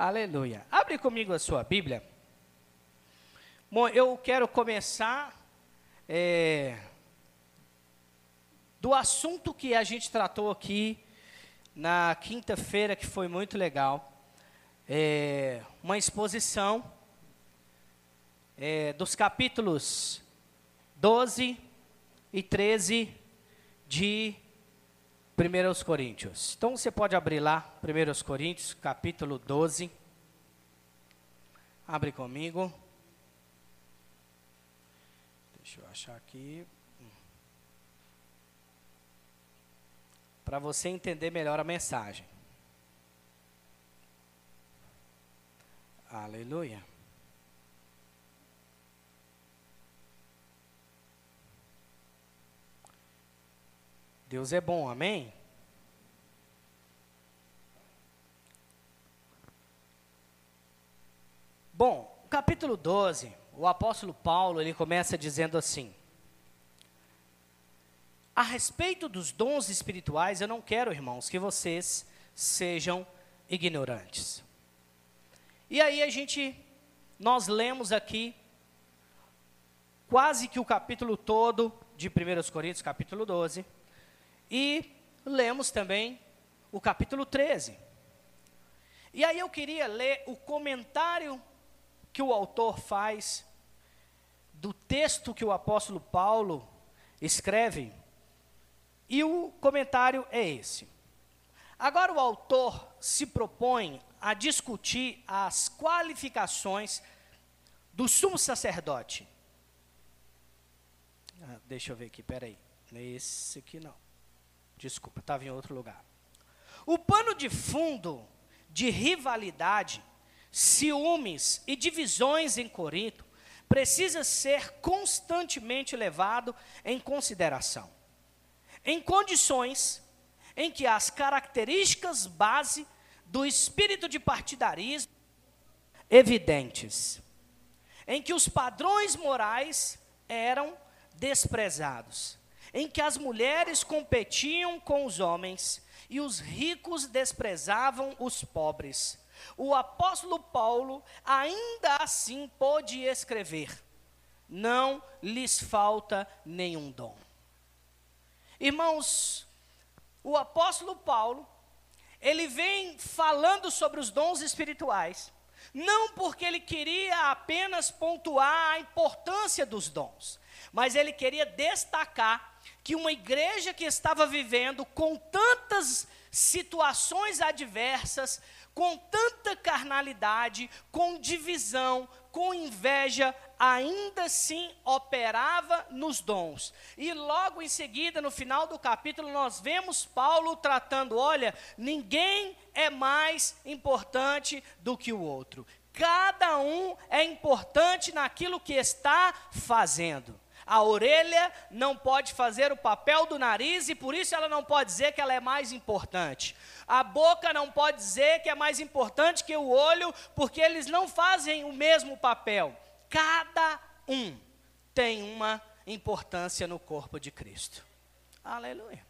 Aleluia. Abre comigo a sua Bíblia. Bom, eu quero começar é, do assunto que a gente tratou aqui na quinta-feira, que foi muito legal. É, uma exposição é, dos capítulos 12 e 13 de 1 Coríntios. Então você pode abrir lá, 1 Coríntios, capítulo 12. Abre comigo. Deixa eu achar aqui. Para você entender melhor a mensagem. Aleluia. Deus é bom, amém? Bom, capítulo 12, o apóstolo Paulo, ele começa dizendo assim: A respeito dos dons espirituais, eu não quero, irmãos, que vocês sejam ignorantes. E aí a gente nós lemos aqui quase que o capítulo todo de 1 Coríntios, capítulo 12, e lemos também o capítulo 13. E aí eu queria ler o comentário que o autor faz do texto que o apóstolo Paulo escreve, e o comentário é esse. Agora o autor se propõe a discutir as qualificações do sumo sacerdote. Ah, deixa eu ver aqui, peraí. Nesse aqui não. Desculpa, estava em outro lugar. O pano de fundo de rivalidade, ciúmes e divisões em Corinto precisa ser constantemente levado em consideração. Em condições em que as características base do espírito de partidarismo evidentes, em que os padrões morais eram desprezados, em que as mulheres competiam com os homens e os ricos desprezavam os pobres. O apóstolo Paulo ainda assim pôde escrever: Não lhes falta nenhum dom. Irmãos, o apóstolo Paulo, ele vem falando sobre os dons espirituais, não porque ele queria apenas pontuar a importância dos dons, mas ele queria destacar que uma igreja que estava vivendo com tantas situações adversas, com tanta carnalidade, com divisão, com inveja, ainda assim operava nos dons. E logo em seguida, no final do capítulo, nós vemos Paulo tratando: olha, ninguém é mais importante do que o outro. Cada um é importante naquilo que está fazendo. A orelha não pode fazer o papel do nariz e por isso ela não pode dizer que ela é mais importante. A boca não pode dizer que é mais importante que o olho, porque eles não fazem o mesmo papel. Cada um tem uma importância no corpo de Cristo. Aleluia.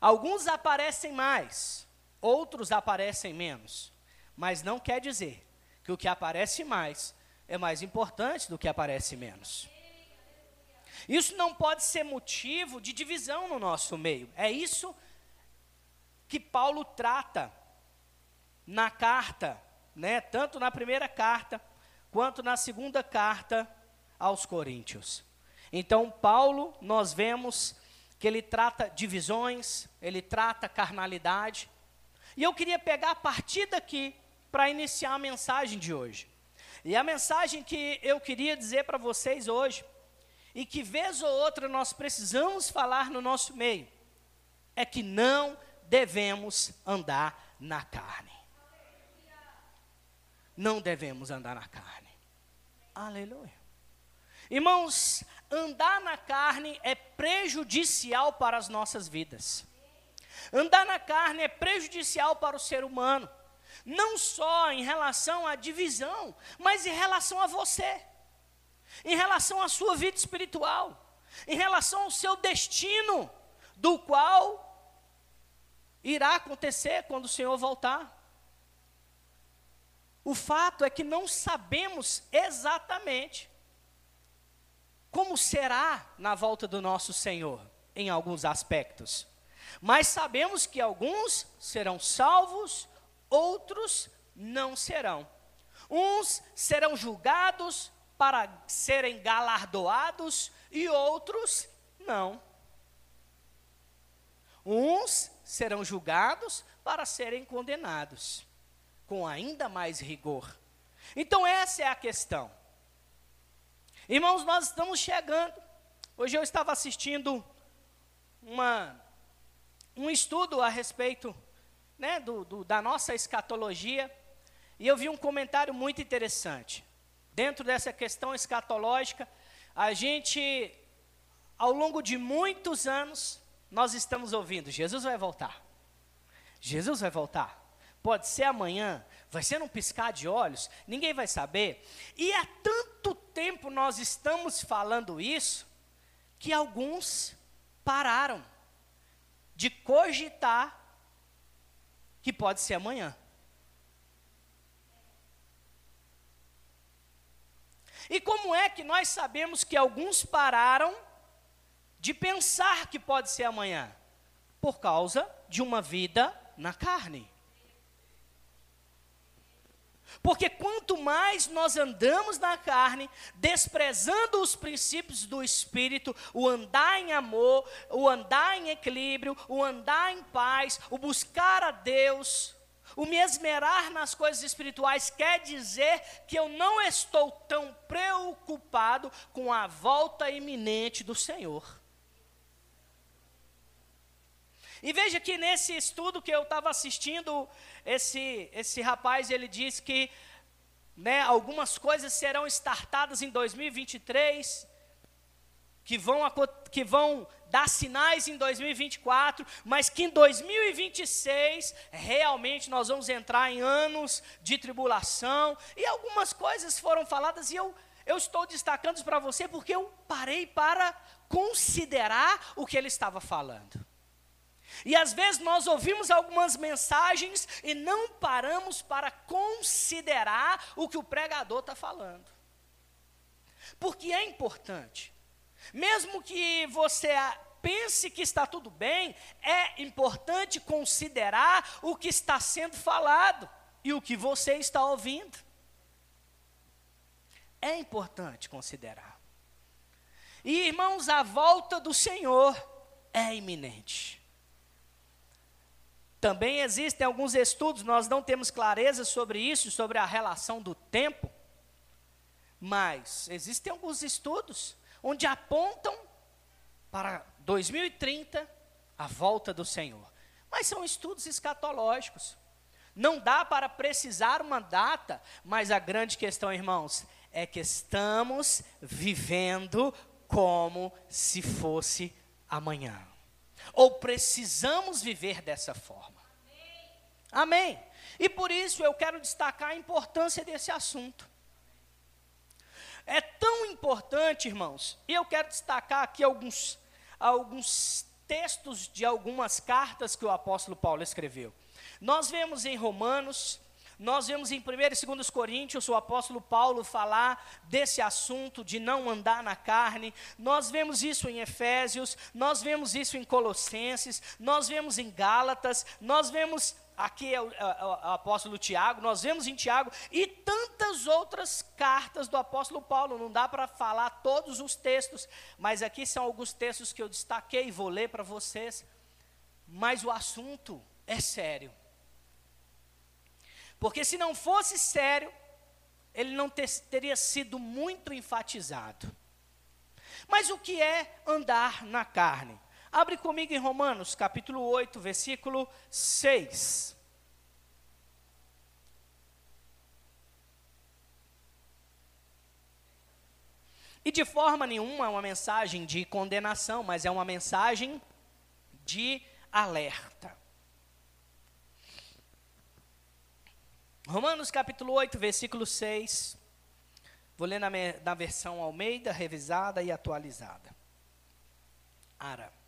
Alguns aparecem mais, outros aparecem menos, mas não quer dizer que o que aparece mais é mais importante do que aparece menos. Isso não pode ser motivo de divisão no nosso meio. É isso que Paulo trata na carta, né? Tanto na primeira carta quanto na segunda carta aos Coríntios. Então, Paulo, nós vemos que ele trata divisões, ele trata carnalidade. E eu queria pegar a partir daqui para iniciar a mensagem de hoje. E a mensagem que eu queria dizer para vocês hoje e que vez ou outra nós precisamos falar no nosso meio, é que não devemos andar na carne. Não devemos andar na carne. Aleluia. Irmãos, andar na carne é prejudicial para as nossas vidas. Andar na carne é prejudicial para o ser humano. Não só em relação à divisão, mas em relação a você em relação à sua vida espiritual, em relação ao seu destino, do qual irá acontecer quando o Senhor voltar. O fato é que não sabemos exatamente como será na volta do nosso Senhor, em alguns aspectos. Mas sabemos que alguns serão salvos, outros não serão. Uns serão julgados para serem galardoados e outros não. Uns serão julgados para serem condenados, com ainda mais rigor. Então, essa é a questão. Irmãos, nós estamos chegando. Hoje eu estava assistindo uma, um estudo a respeito né, do, do, da nossa escatologia, e eu vi um comentário muito interessante. Dentro dessa questão escatológica, a gente, ao longo de muitos anos, nós estamos ouvindo: Jesus vai voltar. Jesus vai voltar. Pode ser amanhã, vai ser num piscar de olhos, ninguém vai saber. E há tanto tempo nós estamos falando isso, que alguns pararam de cogitar que pode ser amanhã. E como é que nós sabemos que alguns pararam de pensar que pode ser amanhã? Por causa de uma vida na carne. Porque quanto mais nós andamos na carne, desprezando os princípios do Espírito, o andar em amor, o andar em equilíbrio, o andar em paz, o buscar a Deus, o me esmerar nas coisas espirituais, quer dizer que eu não estou tão preocupado com a volta iminente do Senhor. E veja que nesse estudo que eu estava assistindo, esse, esse rapaz ele disse que né, algumas coisas serão startadas em 2023, que vão, que vão dar sinais em 2024, mas que em 2026 realmente nós vamos entrar em anos de tribulação. E algumas coisas foram faladas e eu, eu estou destacando para você porque eu parei para considerar o que ele estava falando. E às vezes nós ouvimos algumas mensagens e não paramos para considerar o que o pregador está falando. Porque é importante. Mesmo que você pense que está tudo bem, é importante considerar o que está sendo falado e o que você está ouvindo. É importante considerar. E irmãos, a volta do Senhor é iminente. Também existem alguns estudos, nós não temos clareza sobre isso, sobre a relação do tempo, mas existem alguns estudos onde apontam para 2030 a volta do Senhor. Mas são estudos escatológicos. Não dá para precisar uma data, mas a grande questão, irmãos, é que estamos vivendo como se fosse amanhã ou precisamos viver dessa forma. Amém. E por isso eu quero destacar a importância desse assunto. É tão importante, irmãos, e eu quero destacar aqui alguns, alguns textos de algumas cartas que o apóstolo Paulo escreveu. Nós vemos em Romanos, nós vemos em 1 e 2 Coríntios o apóstolo Paulo falar desse assunto de não andar na carne. Nós vemos isso em Efésios, nós vemos isso em Colossenses, nós vemos em Gálatas, nós vemos aqui é o, é, é o, apóstolo Tiago, nós vemos em Tiago e tantas outras cartas do apóstolo Paulo. Não dá para falar todos os textos, mas aqui são alguns textos que eu destaquei e vou ler para vocês. Mas o assunto é sério. Porque se não fosse sério, ele não ter, teria sido muito enfatizado. Mas o que é andar na carne? Abre comigo em Romanos, capítulo 8, versículo 6. E de forma nenhuma é uma mensagem de condenação, mas é uma mensagem de alerta. Romanos capítulo 8, versículo 6. Vou ler na, na versão Almeida, revisada e atualizada. Ara.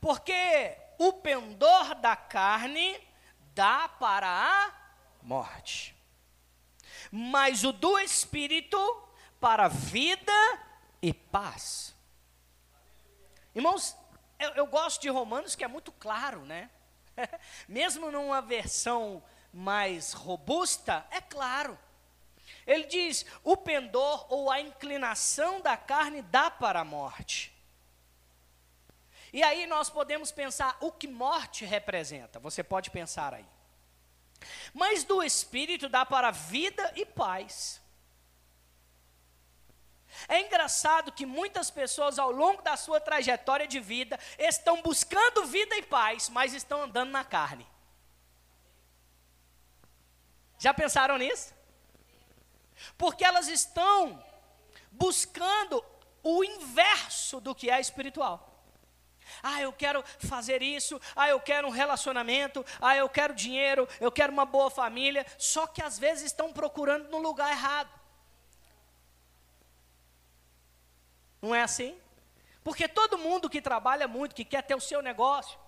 Porque o pendor da carne dá para a morte. mas o do Espírito para vida e paz. Irmãos, eu, eu gosto de Romanos que é muito claro, né? Mesmo numa versão mais robusta, é claro. Ele diz: o pendor ou a inclinação da carne dá para a morte. E aí nós podemos pensar o que morte representa. Você pode pensar aí. Mas do espírito dá para vida e paz. É engraçado que muitas pessoas ao longo da sua trajetória de vida estão buscando vida e paz, mas estão andando na carne. Já pensaram nisso? Porque elas estão buscando o inverso do que é espiritual. Ah, eu quero fazer isso. Ah, eu quero um relacionamento. Ah, eu quero dinheiro. Eu quero uma boa família. Só que às vezes estão procurando no lugar errado. Não é assim? Porque todo mundo que trabalha muito, que quer ter o seu negócio,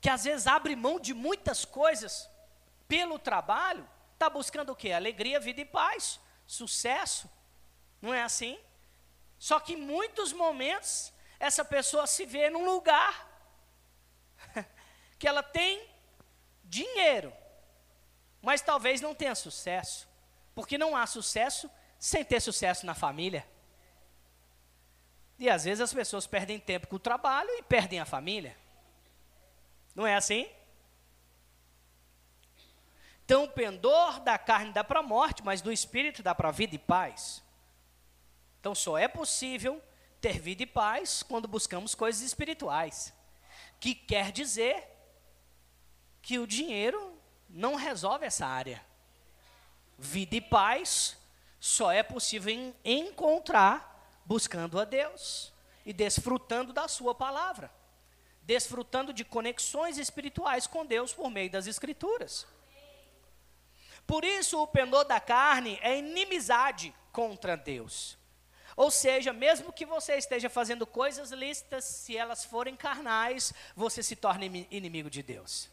que às vezes abre mão de muitas coisas pelo trabalho, está buscando o quê? Alegria, vida e paz, sucesso. Não é assim? Só que em muitos momentos essa pessoa se vê num lugar que ela tem dinheiro, mas talvez não tenha sucesso, porque não há sucesso sem ter sucesso na família. E às vezes as pessoas perdem tempo com o trabalho e perdem a família. Não é assim? Então, o pendor da carne dá para a morte, mas do espírito dá para a vida e paz. Então, só é possível ter vida e paz quando buscamos coisas espirituais. Que quer dizer que o dinheiro não resolve essa área. Vida e paz só é possível encontrar buscando a Deus e desfrutando da Sua palavra, desfrutando de conexões espirituais com Deus por meio das Escrituras. Por isso, o pendor da carne é inimizade contra Deus. Ou seja, mesmo que você esteja fazendo coisas lícitas, se elas forem carnais, você se torna inimigo de Deus.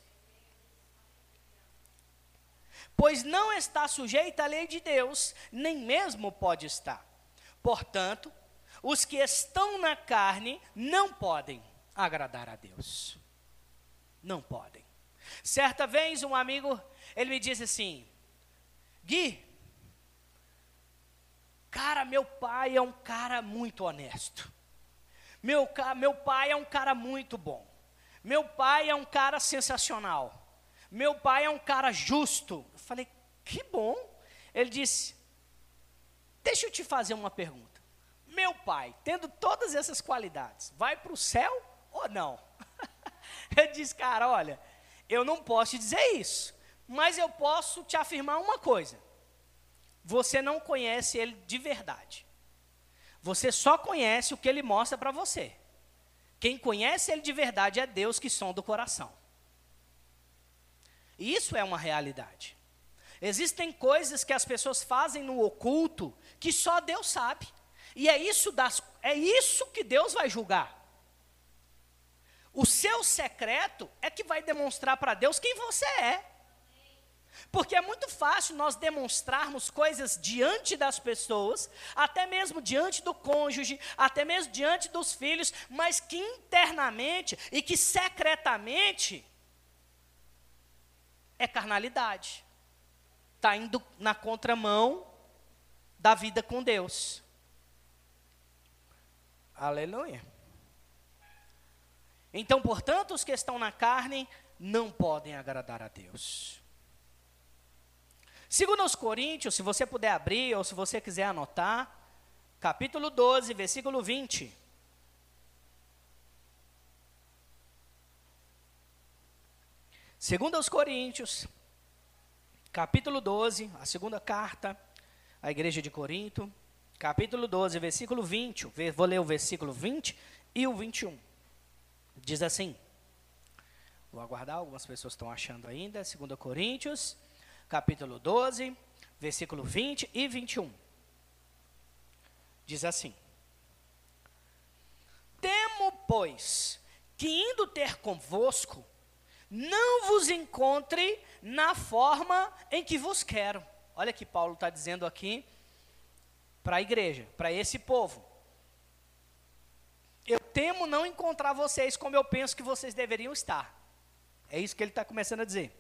Pois não está sujeito à lei de Deus, nem mesmo pode estar. Portanto, os que estão na carne não podem agradar a Deus. Não podem. Certa vez um amigo, ele me disse assim: Gui, cara, meu pai é um cara muito honesto. Meu, meu pai é um cara muito bom. Meu pai é um cara sensacional. Meu pai é um cara justo. Eu falei, que bom. Ele disse: Deixa eu te fazer uma pergunta meu pai, tendo todas essas qualidades, vai para o céu ou não? eu disse, cara, olha, eu não posso te dizer isso, mas eu posso te afirmar uma coisa: você não conhece ele de verdade. Você só conhece o que ele mostra para você. Quem conhece ele de verdade é Deus que sonda o coração. E isso é uma realidade. Existem coisas que as pessoas fazem no oculto que só Deus sabe. E é isso, das, é isso que Deus vai julgar. O seu secreto é que vai demonstrar para Deus quem você é. Porque é muito fácil nós demonstrarmos coisas diante das pessoas, até mesmo diante do cônjuge, até mesmo diante dos filhos, mas que internamente e que secretamente é carnalidade. Está indo na contramão da vida com Deus. Aleluia. Então, portanto, os que estão na carne não podem agradar a Deus. Segundo os Coríntios, se você puder abrir ou se você quiser anotar, capítulo 12, versículo 20. Segundo aos Coríntios, capítulo 12, a segunda carta à igreja de Corinto, capítulo 12, versículo 20. Vou ler o versículo 20 e o 21. Diz assim: Vou aguardar, algumas pessoas estão achando ainda. 2 Coríntios, capítulo 12, versículo 20 e 21. Diz assim: Temo, pois, que indo ter convosco, não vos encontre na forma em que vos quero. olha que Paulo está dizendo aqui para a igreja, para esse povo. Eu temo não encontrar vocês como eu penso que vocês deveriam estar. É isso que ele está começando a dizer.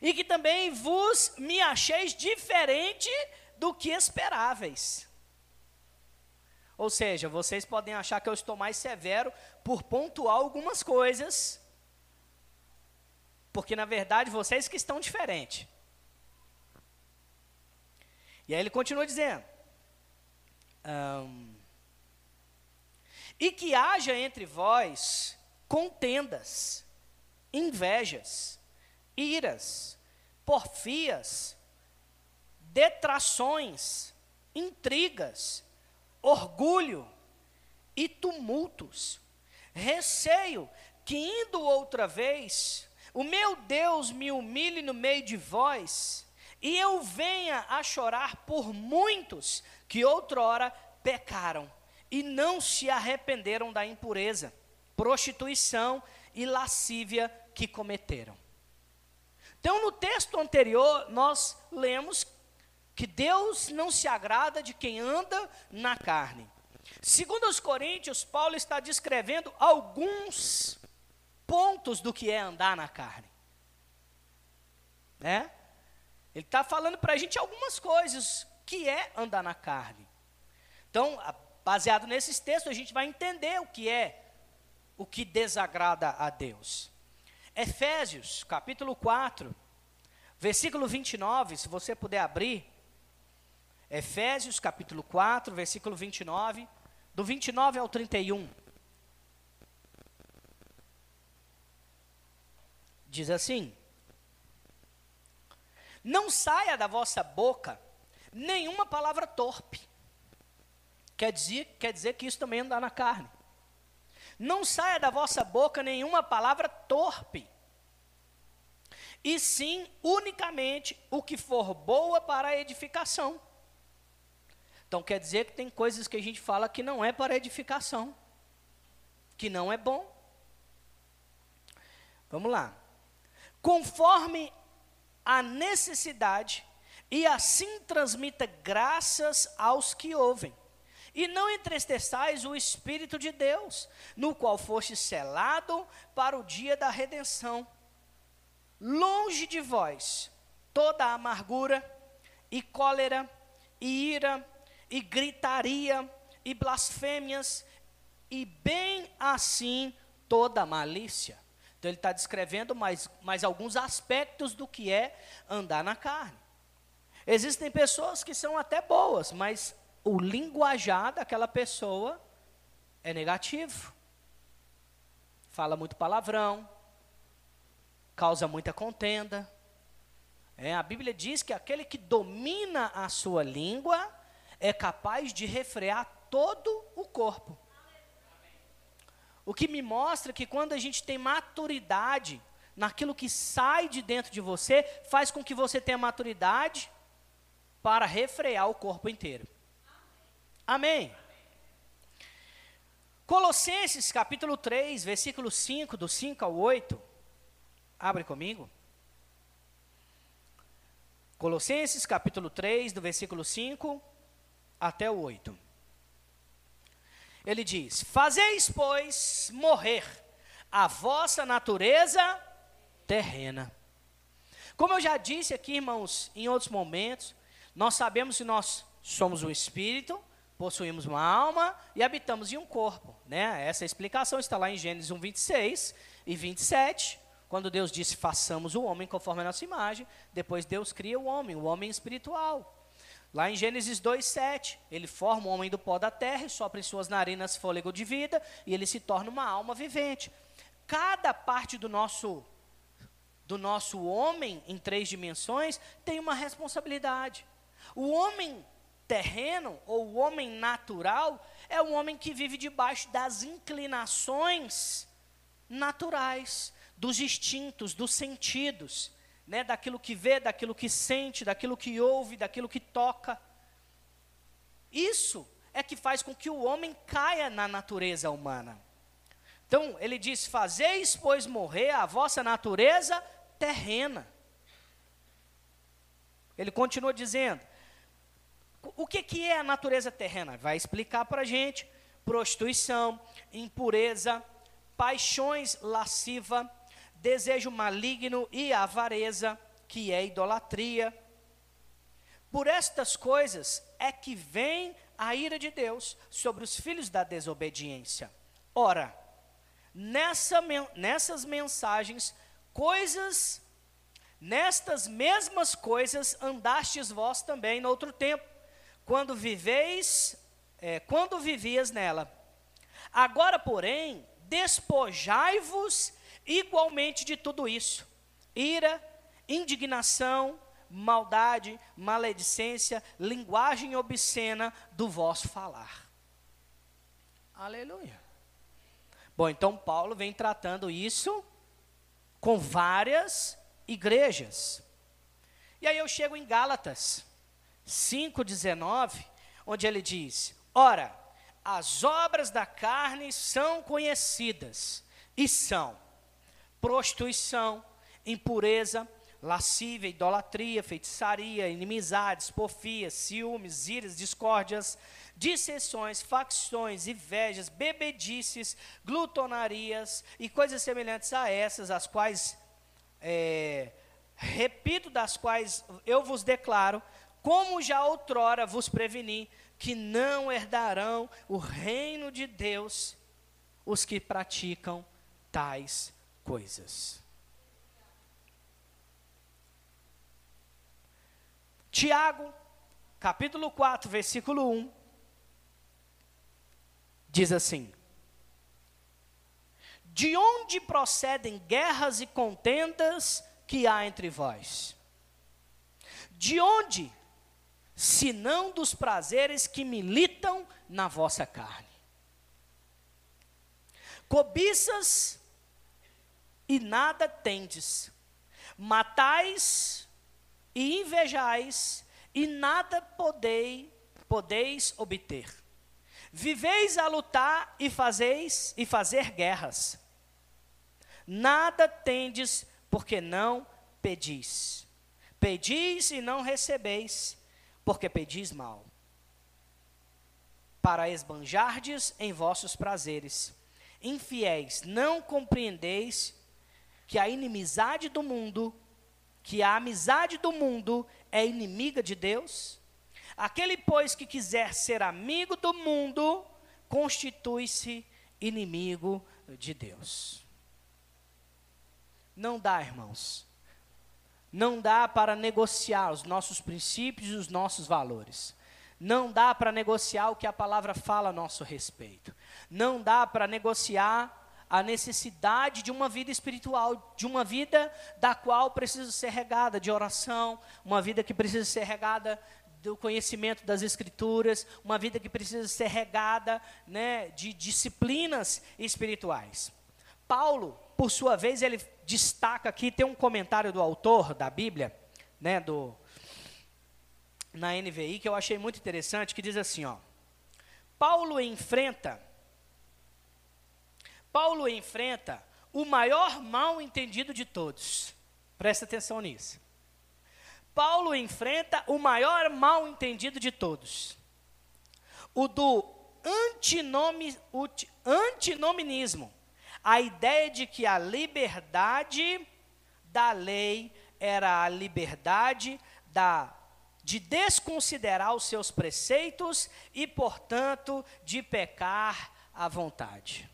E que também vos me acheis diferente do que esperáveis. Ou seja, vocês podem achar que eu estou mais severo por pontuar algumas coisas, porque na verdade vocês que estão diferentes. E aí ele continua dizendo: um, e que haja entre vós contendas, invejas, iras, porfias, detrações, intrigas, orgulho e tumultos, receio que indo outra vez, o meu Deus me humilhe no meio de vós, e eu venha a chorar por muitos que outrora pecaram e não se arrependeram da impureza, prostituição e lascívia que cometeram. Então, no texto anterior, nós lemos que Deus não se agrada de quem anda na carne. Segundo os Coríntios, Paulo está descrevendo alguns pontos do que é andar na carne. Né? Ele está falando para a gente algumas coisas que é andar na carne. Então, baseado nesses textos, a gente vai entender o que é o que desagrada a Deus. Efésios, capítulo 4, versículo 29, se você puder abrir, Efésios capítulo 4, versículo 29, do 29 ao 31. Diz assim: Não saia da vossa boca nenhuma palavra torpe. Quer dizer, quer dizer que isso também anda na carne. Não saia da vossa boca nenhuma palavra torpe, e sim unicamente o que for boa para a edificação então quer dizer que tem coisas que a gente fala que não é para edificação, que não é bom. Vamos lá. Conforme a necessidade, e assim transmita graças aos que ouvem. E não entristeçais o Espírito de Deus, no qual foste selado para o dia da redenção. Longe de vós toda amargura, e cólera, e ira, e gritaria, e blasfêmias, e bem assim toda malícia. Então ele está descrevendo mais, mais alguns aspectos do que é andar na carne. Existem pessoas que são até boas, mas o linguajar daquela pessoa é negativo. Fala muito palavrão, causa muita contenda. É, a Bíblia diz que aquele que domina a sua língua é capaz de refrear todo o corpo. O que me mostra que quando a gente tem maturidade naquilo que sai de dentro de você, faz com que você tenha maturidade para refrear o corpo inteiro. Amém. Colossenses capítulo 3, versículo 5, do 5 ao 8. Abre comigo. Colossenses capítulo 3, do versículo 5 até o 8. Ele diz: Fazeis, pois, morrer a vossa natureza terrena. Como eu já disse aqui, irmãos, em outros momentos, nós sabemos que nós somos um espírito, possuímos uma alma e habitamos em um corpo. Né? Essa explicação está lá em Gênesis 1, 26 e 27, quando Deus disse: façamos o homem conforme a nossa imagem. Depois Deus cria o homem, o homem espiritual. Lá em Gênesis 2:7, ele forma o homem do pó da terra e sopra em suas narinas fôlego de vida e ele se torna uma alma vivente. Cada parte do nosso do nosso homem em três dimensões tem uma responsabilidade. O homem terreno ou o homem natural é o homem que vive debaixo das inclinações naturais, dos instintos, dos sentidos né, daquilo que vê, daquilo que sente, daquilo que ouve, daquilo que toca. Isso é que faz com que o homem caia na natureza humana. Então, ele diz: Fazeis, pois, morrer a vossa natureza terrena. Ele continua dizendo: o que, que é a natureza terrena? Vai explicar para a gente: prostituição, impureza, paixões lasciva, desejo maligno e avareza, que é idolatria. Por estas coisas é que vem a ira de Deus sobre os filhos da desobediência. Ora, nessa, nessas mensagens, coisas, nestas mesmas coisas andastes vós também no outro tempo, quando viveis, é, quando vivias nela. Agora, porém, despojai-vos igualmente de tudo isso: ira, indignação, maldade, maledicência, linguagem obscena do vosso falar. Aleluia. Bom, então Paulo vem tratando isso com várias igrejas. E aí eu chego em Gálatas 5,19, onde ele diz: Ora, as obras da carne são conhecidas, e são prostituição, impureza, lascívia, idolatria, feitiçaria, inimizades, porfias, ciúmes, iras, discórdias, dissensões, facções, invejas, bebedices, glutonarias e coisas semelhantes a essas, as quais, é, repito, das quais eu vos declaro, como já outrora vos preveni, que não herdarão o reino de Deus os que praticam tais coisas. Tiago, capítulo 4, versículo 1, diz assim: De onde procedem guerras e contendas que há entre vós? De onde, se não dos prazeres que militam na vossa carne? Cobiças e nada tendes, matais e invejais, e nada podei, podeis obter. Viveis a lutar e fazeis e fazer guerras. Nada tendes, porque não pedis. Pedis e não recebeis, porque pedis mal. Para esbanjardes em vossos prazeres. Infiéis, não compreendeis que a inimizade do mundo que a amizade do mundo é inimiga de Deus? Aquele, pois, que quiser ser amigo do mundo, constitui-se inimigo de Deus. Não dá, irmãos. Não dá para negociar os nossos princípios e os nossos valores. Não dá para negociar o que a palavra fala a nosso respeito. Não dá para negociar a necessidade de uma vida espiritual, de uma vida da qual precisa ser regada de oração, uma vida que precisa ser regada do conhecimento das escrituras, uma vida que precisa ser regada né, de disciplinas espirituais. Paulo, por sua vez, ele destaca aqui, tem um comentário do autor da Bíblia, né, do, na NVI, que eu achei muito interessante, que diz assim, ó, Paulo enfrenta Paulo enfrenta o maior mal entendido de todos. Presta atenção nisso. Paulo enfrenta o maior mal entendido de todos. O do antinominismo. A ideia de que a liberdade da lei era a liberdade da, de desconsiderar os seus preceitos e, portanto, de pecar à vontade.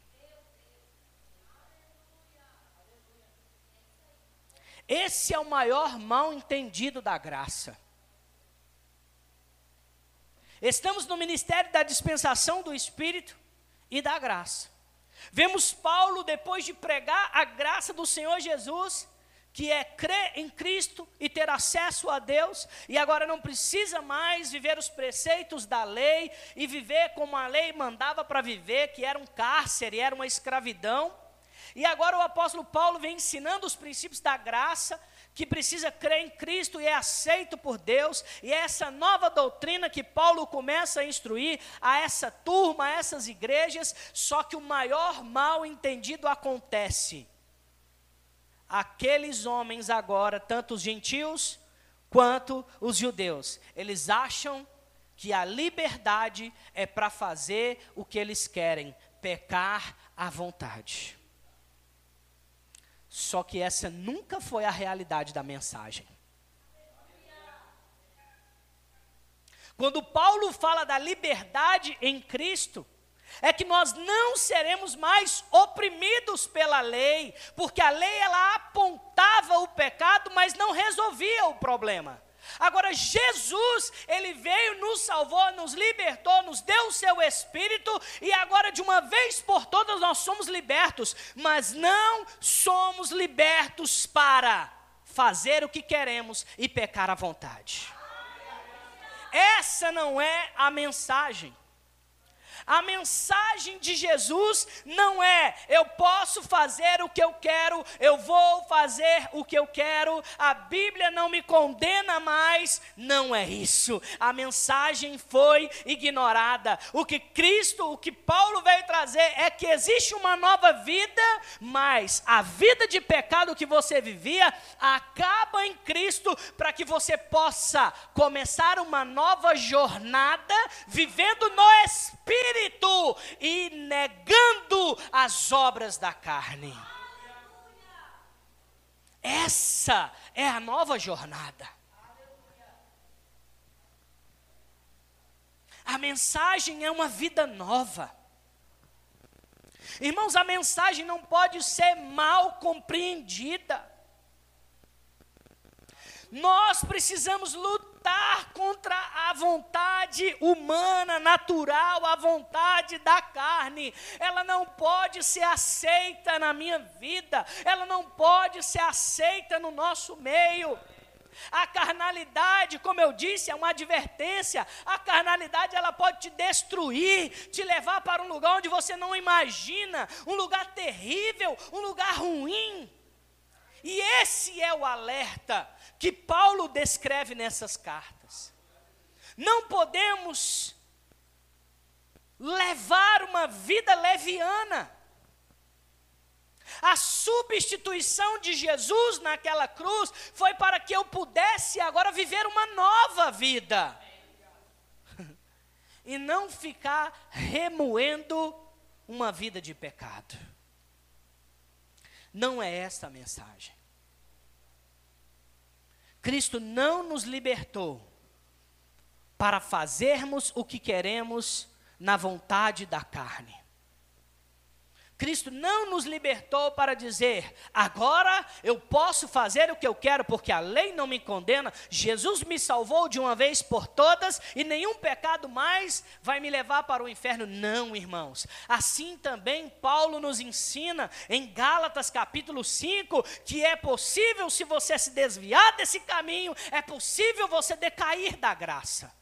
Esse é o maior mal entendido da graça. Estamos no ministério da dispensação do Espírito e da graça. Vemos Paulo, depois de pregar a graça do Senhor Jesus, que é crer em Cristo e ter acesso a Deus, e agora não precisa mais viver os preceitos da lei e viver como a lei mandava para viver, que era um cárcere, era uma escravidão. E agora o apóstolo Paulo vem ensinando os princípios da graça, que precisa crer em Cristo e é aceito por Deus, e é essa nova doutrina que Paulo começa a instruir a essa turma, a essas igrejas, só que o maior mal entendido acontece. Aqueles homens agora, tanto os gentios quanto os judeus. Eles acham que a liberdade é para fazer o que eles querem, pecar à vontade. Só que essa nunca foi a realidade da mensagem. Quando Paulo fala da liberdade em Cristo, é que nós não seremos mais oprimidos pela lei, porque a lei ela apontava o pecado, mas não resolvia o problema. Agora, Jesus, Ele veio, nos salvou, nos libertou, nos deu o seu Espírito, e agora, de uma vez por todas, nós somos libertos, mas não somos libertos para fazer o que queremos e pecar à vontade. Essa não é a mensagem. A mensagem de Jesus não é eu posso fazer o que eu quero, eu vou fazer o que eu quero, a Bíblia não me condena mais. Não é isso. A mensagem foi ignorada. O que Cristo, o que Paulo veio trazer é que existe uma nova vida, mas a vida de pecado que você vivia acaba em Cristo para que você possa começar uma nova jornada vivendo no Espírito espírito e negando as obras da carne. Essa é a nova jornada. A mensagem é uma vida nova. Irmãos, a mensagem não pode ser mal compreendida. Nós precisamos lutar contra a vontade humana, natural, a vontade da carne. Ela não pode ser aceita na minha vida, ela não pode ser aceita no nosso meio. A carnalidade, como eu disse, é uma advertência. A carnalidade ela pode te destruir, te levar para um lugar onde você não imagina, um lugar terrível, um lugar ruim. E esse é o alerta que Paulo descreve nessas cartas. Não podemos levar uma vida leviana. A substituição de Jesus naquela cruz foi para que eu pudesse agora viver uma nova vida. E não ficar remoendo uma vida de pecado. Não é esta a mensagem. Cristo não nos libertou para fazermos o que queremos na vontade da carne. Cristo não nos libertou para dizer, agora eu posso fazer o que eu quero, porque a lei não me condena. Jesus me salvou de uma vez por todas e nenhum pecado mais vai me levar para o inferno. Não, irmãos. Assim também Paulo nos ensina em Gálatas capítulo 5 que é possível, se você se desviar desse caminho, é possível você decair da graça.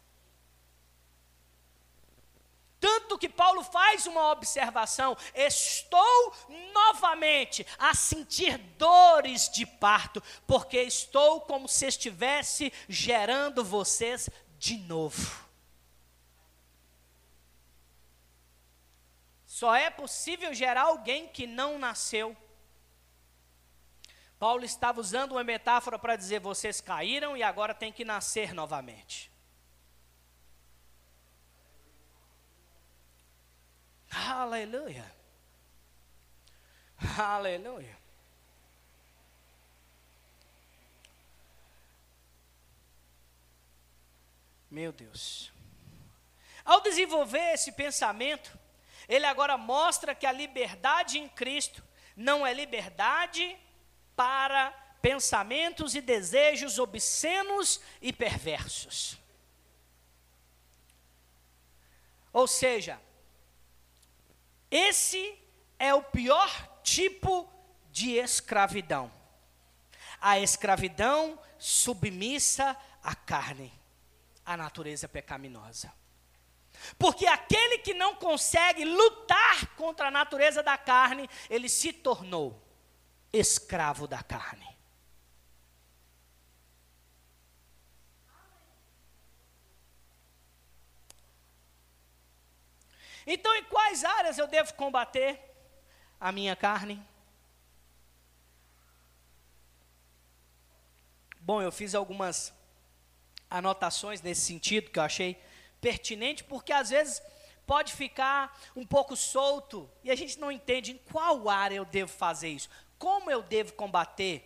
Tanto que Paulo faz uma observação: estou novamente a sentir dores de parto, porque estou como se estivesse gerando vocês de novo. Só é possível gerar alguém que não nasceu. Paulo estava usando uma metáfora para dizer: vocês caíram e agora tem que nascer novamente. Aleluia. Aleluia. Meu Deus. Ao desenvolver esse pensamento, ele agora mostra que a liberdade em Cristo não é liberdade para pensamentos e desejos obscenos e perversos. Ou seja, esse é o pior tipo de escravidão. A escravidão submissa à carne, à natureza pecaminosa. Porque aquele que não consegue lutar contra a natureza da carne, ele se tornou escravo da carne. Então, em quais áreas eu devo combater a minha carne? Bom, eu fiz algumas anotações nesse sentido que eu achei pertinente, porque às vezes pode ficar um pouco solto e a gente não entende em qual área eu devo fazer isso, como eu devo combater,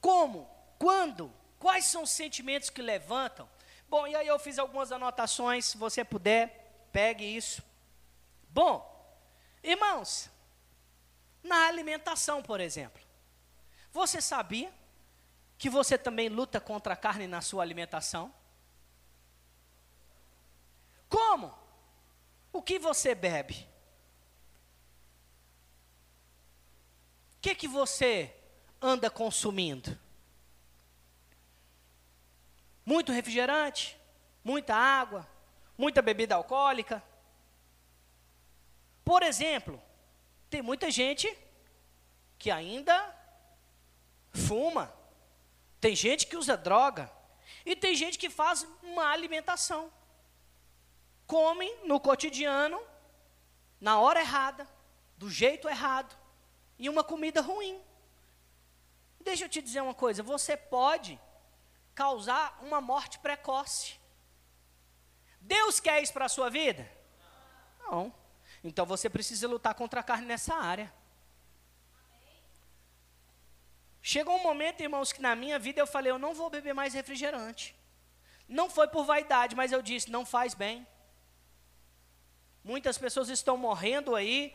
como, quando, quais são os sentimentos que levantam. Bom, e aí eu fiz algumas anotações, se você puder, pegue isso. Bom, irmãos, na alimentação, por exemplo, você sabia que você também luta contra a carne na sua alimentação? Como? O que você bebe? O que que você anda consumindo? Muito refrigerante, muita água, muita bebida alcoólica. Por exemplo, tem muita gente que ainda fuma, tem gente que usa droga, e tem gente que faz uma alimentação comem no cotidiano, na hora errada, do jeito errado, e uma comida ruim. Deixa eu te dizer uma coisa: você pode causar uma morte precoce. Deus quer isso para a sua vida? Não. Então você precisa lutar contra a carne nessa área. Chegou um momento, irmãos, que na minha vida eu falei: eu não vou beber mais refrigerante. Não foi por vaidade, mas eu disse: não faz bem. Muitas pessoas estão morrendo aí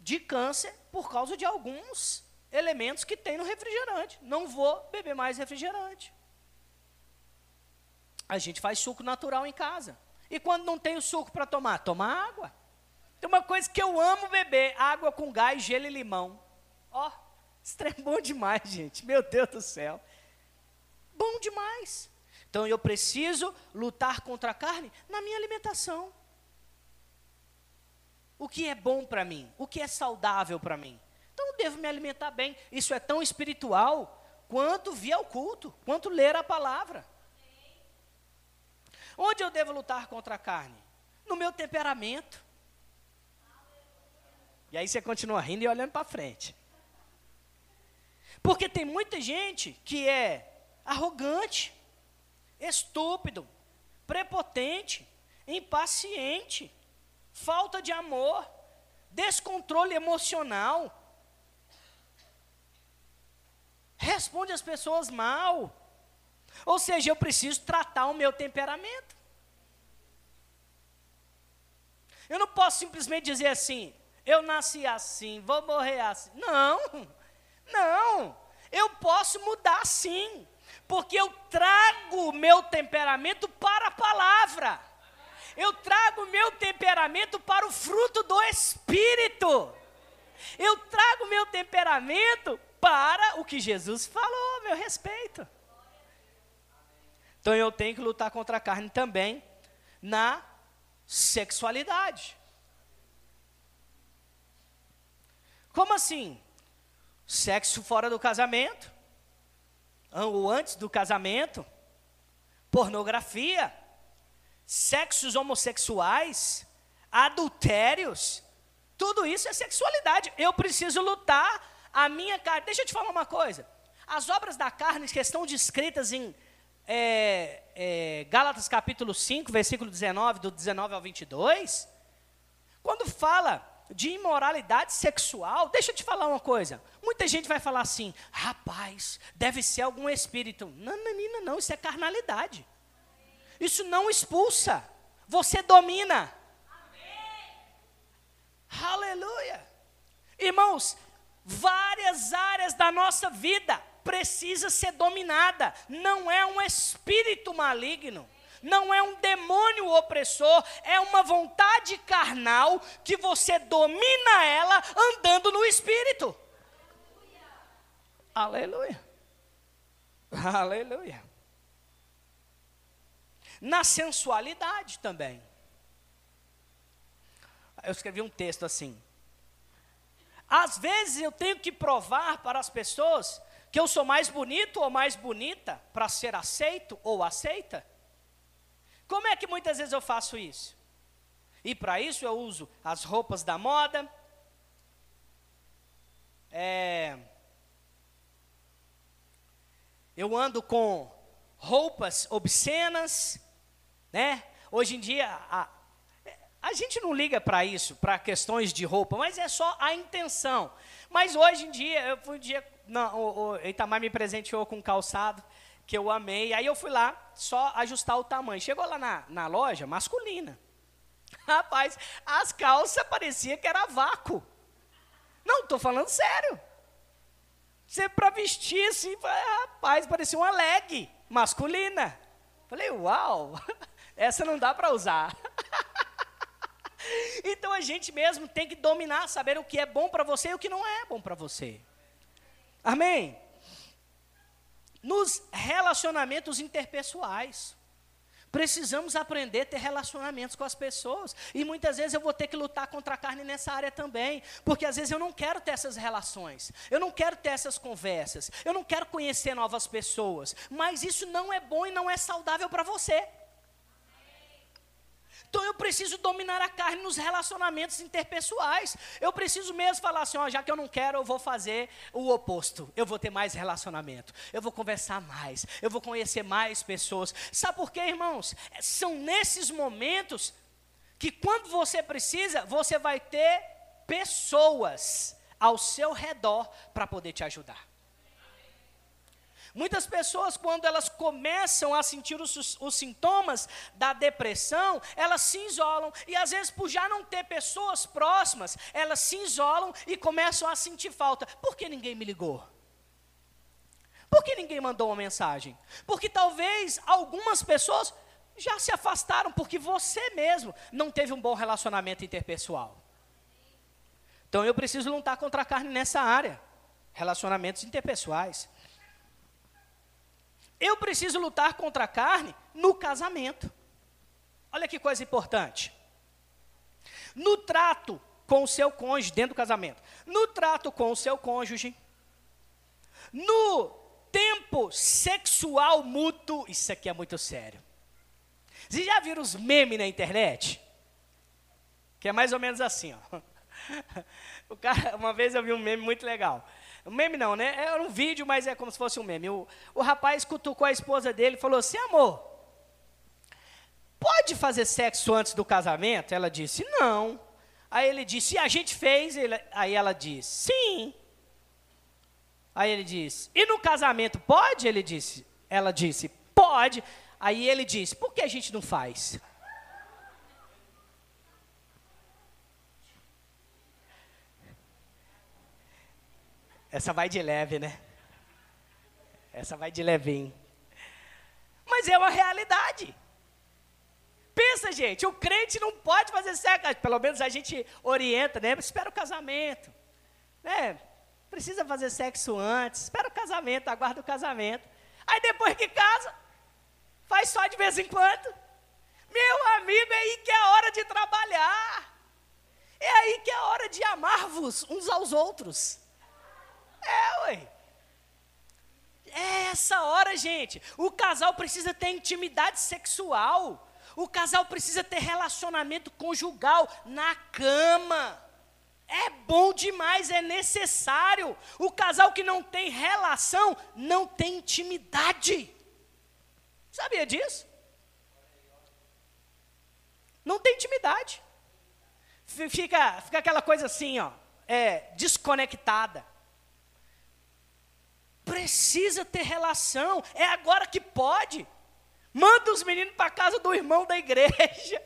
de câncer por causa de alguns elementos que tem no refrigerante. Não vou beber mais refrigerante. A gente faz suco natural em casa. E quando não tem o suco para tomar, toma água. Tem uma coisa que eu amo beber: água com gás, gelo e limão. Ó, oh, extremo bom demais, gente. Meu Deus do céu. Bom demais. Então eu preciso lutar contra a carne na minha alimentação o que é bom para mim, o que é saudável para mim. Então eu devo me alimentar bem. Isso é tão espiritual quanto vir ao culto, quanto ler a palavra. Onde eu devo lutar contra a carne? No meu temperamento. E aí você continua rindo e olhando para frente. Porque tem muita gente que é arrogante, estúpido, prepotente, impaciente, falta de amor, descontrole emocional. Responde as pessoas mal. Ou seja, eu preciso tratar o meu temperamento. Eu não posso simplesmente dizer assim, eu nasci assim, vou morrer assim. Não, não. Eu posso mudar sim, porque eu trago o meu temperamento para a palavra eu trago o meu temperamento para o fruto do Espírito. Eu trago o meu temperamento para o que Jesus falou, meu respeito. Então eu tenho que lutar contra a carne também na sexualidade. Como assim? Sexo fora do casamento, ou antes do casamento, pornografia, sexos homossexuais, adultérios, tudo isso é sexualidade. Eu preciso lutar a minha carne. Deixa eu te falar uma coisa. As obras da carne que estão descritas em é, é, Gálatas capítulo 5, versículo 19, do 19 ao 22, quando fala de imoralidade sexual, deixa eu te falar uma coisa. Muita gente vai falar assim, rapaz, deve ser algum espírito. Não, não, não, isso é carnalidade. Isso não expulsa, você domina. Amém. Aleluia. Irmãos, várias áreas da nossa vida precisa ser dominada. Não é um espírito maligno, não é um demônio opressor, é uma vontade carnal que você domina ela andando no espírito. Aleluia. Aleluia. Aleluia na sensualidade também. Eu escrevi um texto assim. Às vezes eu tenho que provar para as pessoas que eu sou mais bonito ou mais bonita para ser aceito ou aceita. Como é que muitas vezes eu faço isso? E para isso eu uso as roupas da moda, é, eu ando com roupas obscenas, né? Hoje em dia, a, a gente não liga para isso, para questões de roupa, mas é só a intenção. Mas hoje em dia, eu fui um dia, não, o, o Itamar me presenteou com um calçado que eu amei, aí eu fui lá só ajustar o tamanho. Chegou lá na, na loja, masculina. Rapaz, as calças parecia que era vácuo. Não, estou falando sério. Você para vestir assim, rapaz, parecia uma leg masculina. Falei, uau, essa não dá para usar. então a gente mesmo tem que dominar, saber o que é bom para você e o que não é bom para você. Amém? Nos relacionamentos interpessoais. Precisamos aprender a ter relacionamentos com as pessoas. E muitas vezes eu vou ter que lutar contra a carne nessa área também. Porque às vezes eu não quero ter essas relações. Eu não quero ter essas conversas. Eu não quero conhecer novas pessoas. Mas isso não é bom e não é saudável para você. Então eu preciso dominar a carne nos relacionamentos interpessoais. Eu preciso mesmo falar assim, ó, já que eu não quero, eu vou fazer o oposto. Eu vou ter mais relacionamento. Eu vou conversar mais. Eu vou conhecer mais pessoas. Sabe por quê, irmãos? São nesses momentos que quando você precisa, você vai ter pessoas ao seu redor para poder te ajudar. Muitas pessoas, quando elas começam a sentir os, os, sintomas da depressão, elas se isolam. E às vezes, por já não ter pessoas próximas, elas se isolam e começam a sentir falta. Por que ninguém me ligou? Por que ninguém mandou uma mensagem? Porque talvez algumas pessoas já se afastaram porque você mesmo não teve um bom relacionamento interpessoal. Então eu preciso lutar contra a carne nessa área. Relacionamentos interpessoais. Eu preciso lutar contra a carne no casamento. Olha que coisa importante. No trato com o seu cônjuge, dentro do casamento. No trato com o seu cônjuge. No tempo sexual mútuo. Isso aqui é muito sério. Vocês já viram os memes na internet? Que é mais ou menos assim, ó. O cara, uma vez eu vi um meme muito legal. Um meme não, né? Era um vídeo, mas é como se fosse um meme. O, o rapaz cutucou a esposa dele e falou assim: amor, pode fazer sexo antes do casamento? Ela disse: não. Aí ele disse: e a gente fez? Ele, aí ela disse: sim. Aí ele disse: e no casamento pode? Ele disse: ela disse: pode. Aí ele disse: por que a gente não faz? Essa vai de leve, né? Essa vai de levinho. Mas é uma realidade. Pensa, gente, o crente não pode fazer sexo, pelo menos a gente orienta, né? Espera o casamento. Né? Precisa fazer sexo antes, espera o casamento, aguarda o casamento. Aí depois que casa, faz só de vez em quando. Meu amigo, é aí que é a hora de trabalhar. É aí que é a hora de amar-vos uns aos outros. É, ué. É essa hora, gente. O casal precisa ter intimidade sexual. O casal precisa ter relacionamento conjugal na cama. É bom demais, é necessário. O casal que não tem relação não tem intimidade. Sabia disso? Não tem intimidade. Fica, fica aquela coisa assim, ó, é, desconectada. Precisa ter relação, é agora que pode. Manda os meninos para casa do irmão da igreja.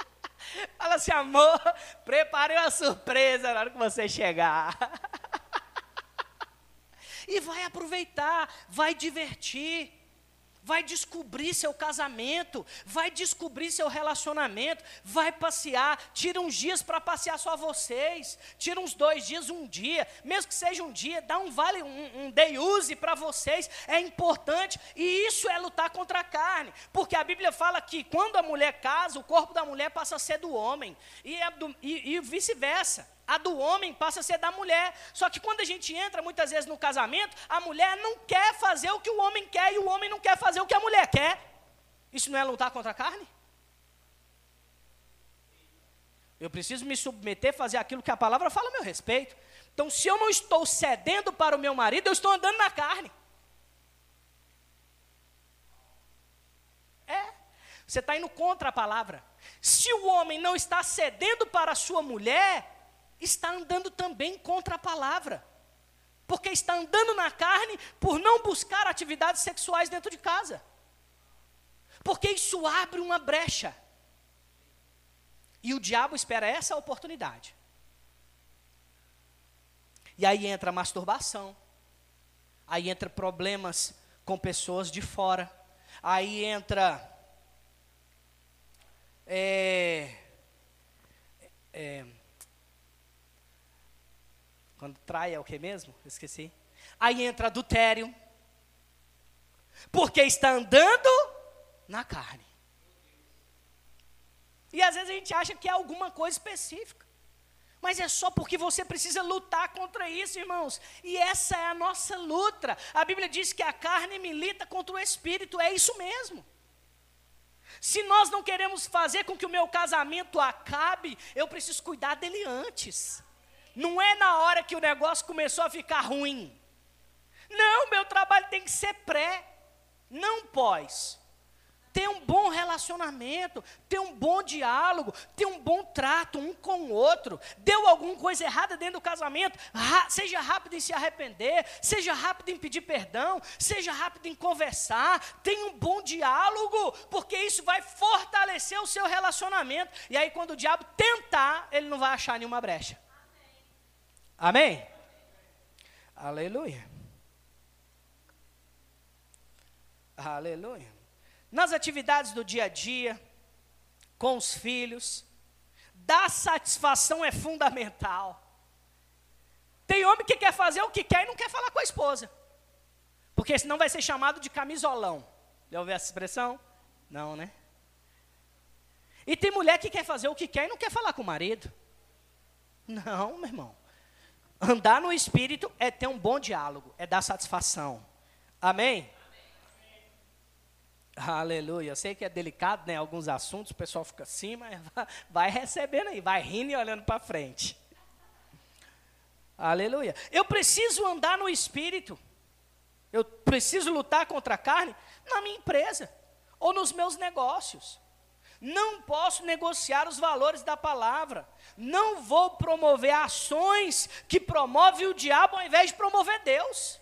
Fala assim, amor, prepare uma surpresa na hora que você chegar. e vai aproveitar, vai divertir vai descobrir seu casamento, vai descobrir seu relacionamento, vai passear, tira uns dias para passear só vocês, tira uns dois dias, um dia, mesmo que seja um dia, dá um vale, um, um day use para vocês, é importante, e isso é lutar contra a carne, porque a Bíblia fala que quando a mulher casa, o corpo da mulher passa a ser do homem, e, é e, e vice-versa a do homem passa a ser da mulher. Só que quando a gente entra muitas vezes no casamento, a mulher não quer fazer o que o homem quer e o homem não quer fazer o que a mulher quer. Isso não é lutar contra a carne? Eu preciso me submeter, fazer aquilo que a palavra fala a meu respeito. Então, se eu não estou cedendo para o meu marido, eu estou andando na carne. Você está indo contra a palavra. Se o homem não está cedendo para a sua mulher, está andando também contra a palavra. Porque está andando na carne por não buscar atividades sexuais dentro de casa. Porque isso abre uma brecha. E o diabo espera essa oportunidade. E aí entra masturbação. Aí entra problemas com pessoas de fora. Aí entra é, é, quando trai é o que mesmo? esqueci. Aí entra adultério. Porque está andando na carne. E às vezes a gente acha que é alguma coisa específica. Mas é só porque você precisa lutar contra isso, irmãos. E essa é a nossa luta. A Bíblia diz que a carne milita contra o espírito, é isso mesmo. Se nós não queremos fazer com que o meu casamento acabe, eu preciso cuidar dele antes. Não é na hora que o negócio começou a ficar ruim. Não, meu trabalho tem que ser pré, não pós ter um bom relacionamento, ter um bom diálogo, ter um bom trato um com o outro. Deu alguma coisa errada dentro do casamento, seja rápido em se arrepender, seja rápido em pedir perdão, seja rápido em conversar, tenha um bom diálogo, porque isso vai fortalecer o seu relacionamento. E aí, quando o diabo tentar, ele não vai achar nenhuma brecha. Amém? Aleluia. Aleluia nas atividades do dia a dia, com os filhos. Dar satisfação é fundamental. Tem homem que quer fazer o que quer e não quer falar com a esposa. Porque senão vai ser chamado de camisolão. Já ouviu essa expressão? Não, né? E tem mulher que quer fazer o que quer e não quer falar com o marido. Não, meu irmão. Andar no espírito é ter um bom diálogo, é dar satisfação. Amém? Aleluia. Eu sei que é delicado, né? Alguns assuntos, o pessoal fica assim, mas vai recebendo aí, vai rindo e olhando para frente. Aleluia. Eu preciso andar no espírito. Eu preciso lutar contra a carne na minha empresa ou nos meus negócios. Não posso negociar os valores da palavra. Não vou promover ações que promovem o diabo ao invés de promover Deus.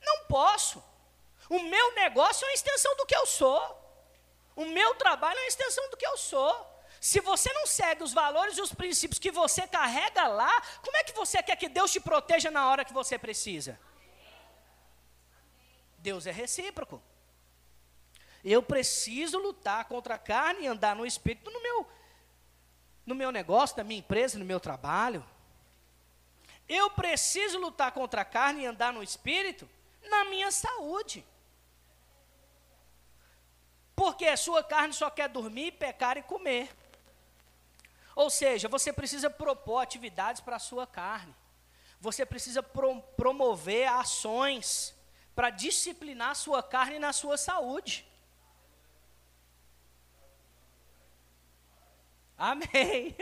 Não posso. O meu negócio é uma extensão do que eu sou. O meu trabalho é uma extensão do que eu sou. Se você não segue os valores e os princípios que você carrega lá, como é que você quer que Deus te proteja na hora que você precisa? Deus é recíproco. Eu preciso lutar contra a carne e andar no espírito no meu no meu negócio, na minha empresa, no meu trabalho. Eu preciso lutar contra a carne e andar no espírito na minha saúde. Porque a sua carne só quer dormir, pecar e comer. Ou seja, você precisa propor atividades para a sua carne. Você precisa pro, promover ações para disciplinar a sua carne na sua saúde. Amém.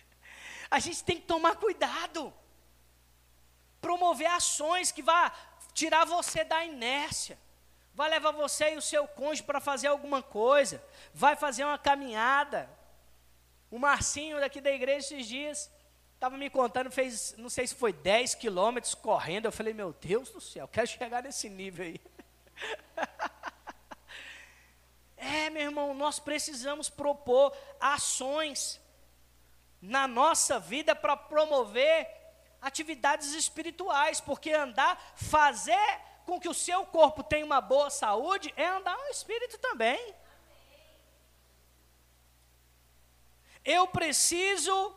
A gente tem que tomar cuidado. Promover ações que vá tirar você da inércia vai levar você e o seu cônjuge para fazer alguma coisa, vai fazer uma caminhada. O Marcinho daqui da igreja esses dias estava me contando, fez, não sei se foi 10 quilômetros correndo. Eu falei, meu Deus do céu, quero chegar nesse nível aí. é, meu irmão, nós precisamos propor ações na nossa vida para promover atividades espirituais, porque andar, fazer com que o seu corpo tenha uma boa saúde é andar no espírito também. Eu preciso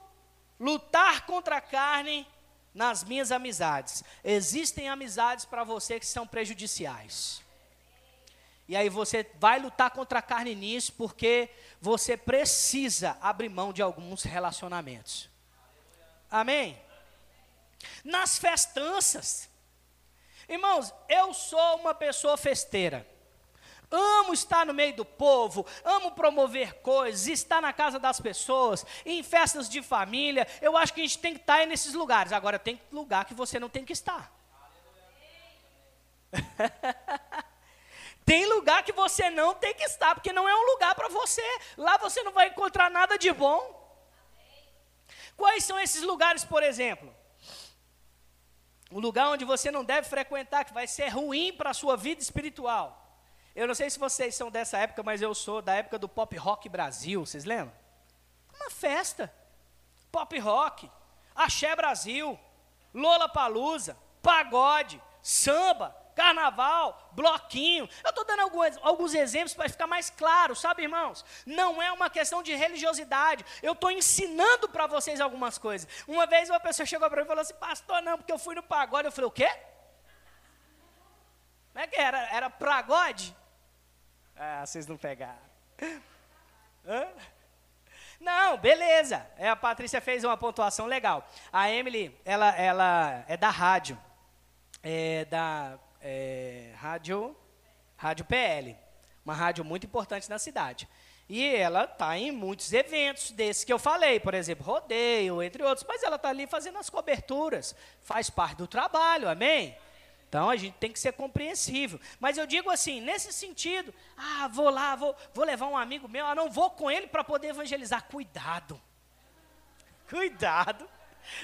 lutar contra a carne nas minhas amizades. Existem amizades para você que são prejudiciais. E aí você vai lutar contra a carne nisso porque você precisa abrir mão de alguns relacionamentos. Amém? Nas festanças, Irmãos, eu sou uma pessoa festeira. Amo estar no meio do povo, amo promover coisas, estar na casa das pessoas, em festas de família. Eu acho que a gente tem que estar nesses lugares. Agora, tem lugar que você não tem que estar. Tem lugar que você não tem que estar, porque não é um lugar para você. Lá você não vai encontrar nada de bom. Quais são esses lugares, por exemplo? Um lugar onde você não deve frequentar, que vai ser ruim para a sua vida espiritual. Eu não sei se vocês são dessa época, mas eu sou da época do Pop Rock Brasil, vocês lembram? Uma festa. Pop Rock, Axé Brasil, Lola Palusa, pagode, samba, carnaval, bloquinho. Eu estou dando alguns, alguns exemplos para ficar mais claro, sabe, irmãos? Não é uma questão de religiosidade. Eu estou ensinando para vocês algumas coisas. Uma vez uma pessoa chegou para mim e falou assim: Pastor, não, porque eu fui no pagode. Eu falei: O quê? Como é que era? Era pagode? Ah, vocês não pegaram. Hã? Não, beleza. É, a Patrícia fez uma pontuação legal. A Emily, ela, ela é da rádio. É da é, rádio, rádio PL. Uma rádio muito importante na cidade. E ela está em muitos eventos desses que eu falei, por exemplo, rodeio, entre outros. Mas ela está ali fazendo as coberturas. Faz parte do trabalho, amém? Então a gente tem que ser compreensível. Mas eu digo assim, nesse sentido, ah, vou lá, vou, vou levar um amigo meu, ah, não vou com ele para poder evangelizar. Cuidado. Cuidado.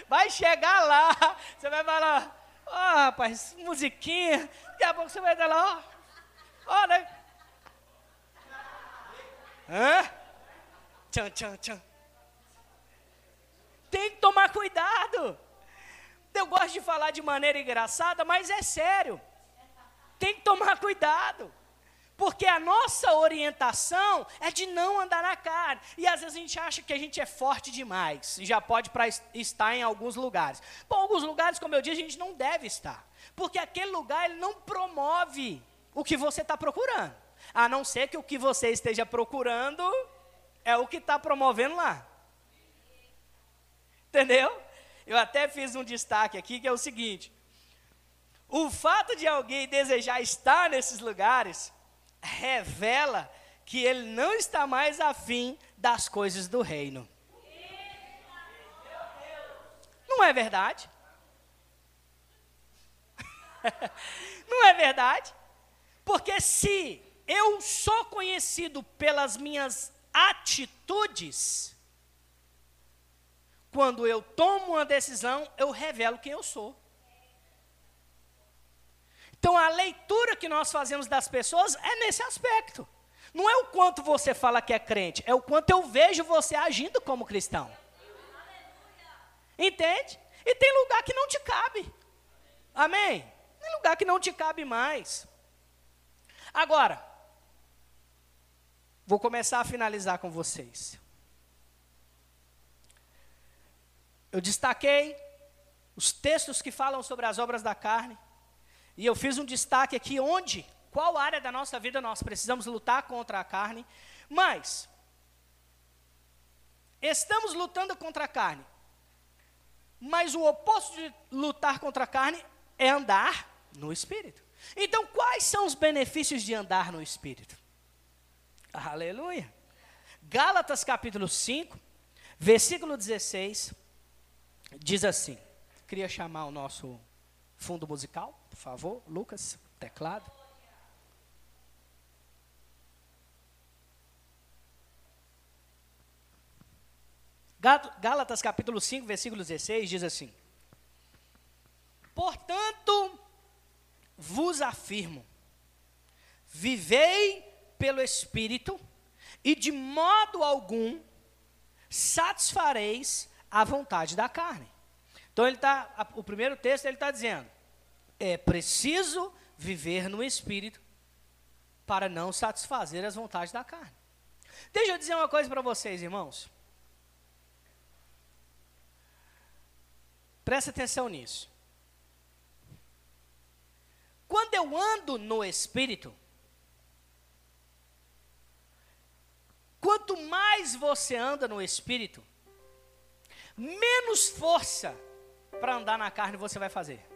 Vai chegar lá, você vai falar, ó, oh, rapaz, musiquinha, daqui a pouco você vai dar lá, ó, ó, né? Hã? Tchan, tchan, tchan. Tem que tomar cuidado. Eu gosto de falar de maneira engraçada, mas é sério. Tem que tomar cuidado. Porque a nossa orientação é de não andar na carne. E às vezes a gente acha que a gente é forte demais. E já pode pra estar em alguns lugares. Bom, alguns lugares, como eu disse, a gente não deve estar. Porque aquele lugar ele não promove o que você está procurando. A não ser que o que você esteja procurando é o que está promovendo lá. Entendeu? Eu até fiz um destaque aqui que é o seguinte: o fato de alguém desejar estar nesses lugares revela que ele não está mais afim das coisas do reino. Não é verdade? não é verdade? Porque se eu sou conhecido pelas minhas atitudes, quando eu tomo uma decisão, eu revelo quem eu sou. Então a leitura que nós fazemos das pessoas é nesse aspecto. Não é o quanto você fala que é crente, é o quanto eu vejo você agindo como cristão. Entende? E tem lugar que não te cabe. Amém? Tem lugar que não te cabe mais. Agora, vou começar a finalizar com vocês. eu destaquei os textos que falam sobre as obras da carne, e eu fiz um destaque aqui onde, qual área da nossa vida nós precisamos lutar contra a carne, mas estamos lutando contra a carne. Mas o oposto de lutar contra a carne é andar no espírito. Então, quais são os benefícios de andar no espírito? Aleluia. Gálatas capítulo 5, versículo 16 diz assim: queria chamar o nosso fundo musical, por favor, Lucas, teclado. Gálatas capítulo 5, versículo 16 diz assim: Portanto, vos afirmo, vivei pelo Espírito, e de modo algum satisfareis a vontade da carne. Então ele tá, o primeiro texto ele está dizendo, é preciso viver no Espírito para não satisfazer as vontades da carne. Deixa eu dizer uma coisa para vocês, irmãos. Presta atenção nisso. Quando eu ando no Espírito, quanto mais você anda no Espírito, menos força para andar na carne você vai fazer.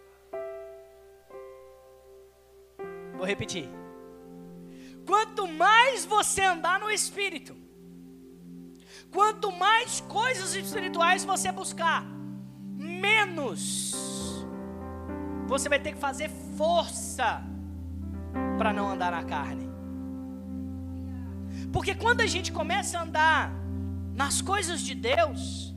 Vou repetir. Quanto mais você andar no espírito, quanto mais coisas espirituais você buscar, menos você vai ter que fazer força para não andar na carne. Porque quando a gente começa a andar nas coisas de Deus,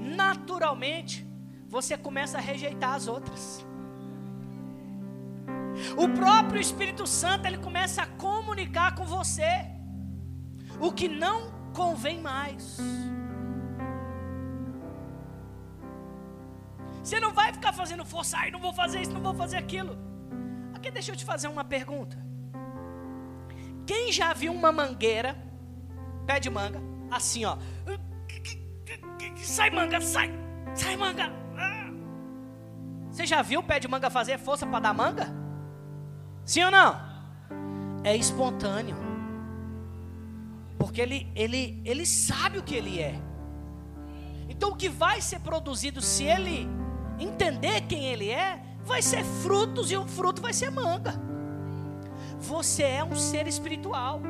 naturalmente você começa a rejeitar as outras. O próprio Espírito Santo ele começa a comunicar com você o que não convém mais. Você não vai ficar fazendo força, ai, não vou fazer isso, não vou fazer aquilo. Aqui deixa eu te fazer uma pergunta. Quem já viu uma mangueira, pé de manga, assim ó, sai manga, sai, sai manga. Você já viu o pé de manga fazer força para dar manga? Sim ou não? É espontâneo. Porque ele, ele, ele sabe o que ele é. Então o que vai ser produzido se ele entender quem ele é, vai ser frutos e o fruto vai ser manga. Você é um ser espiritual.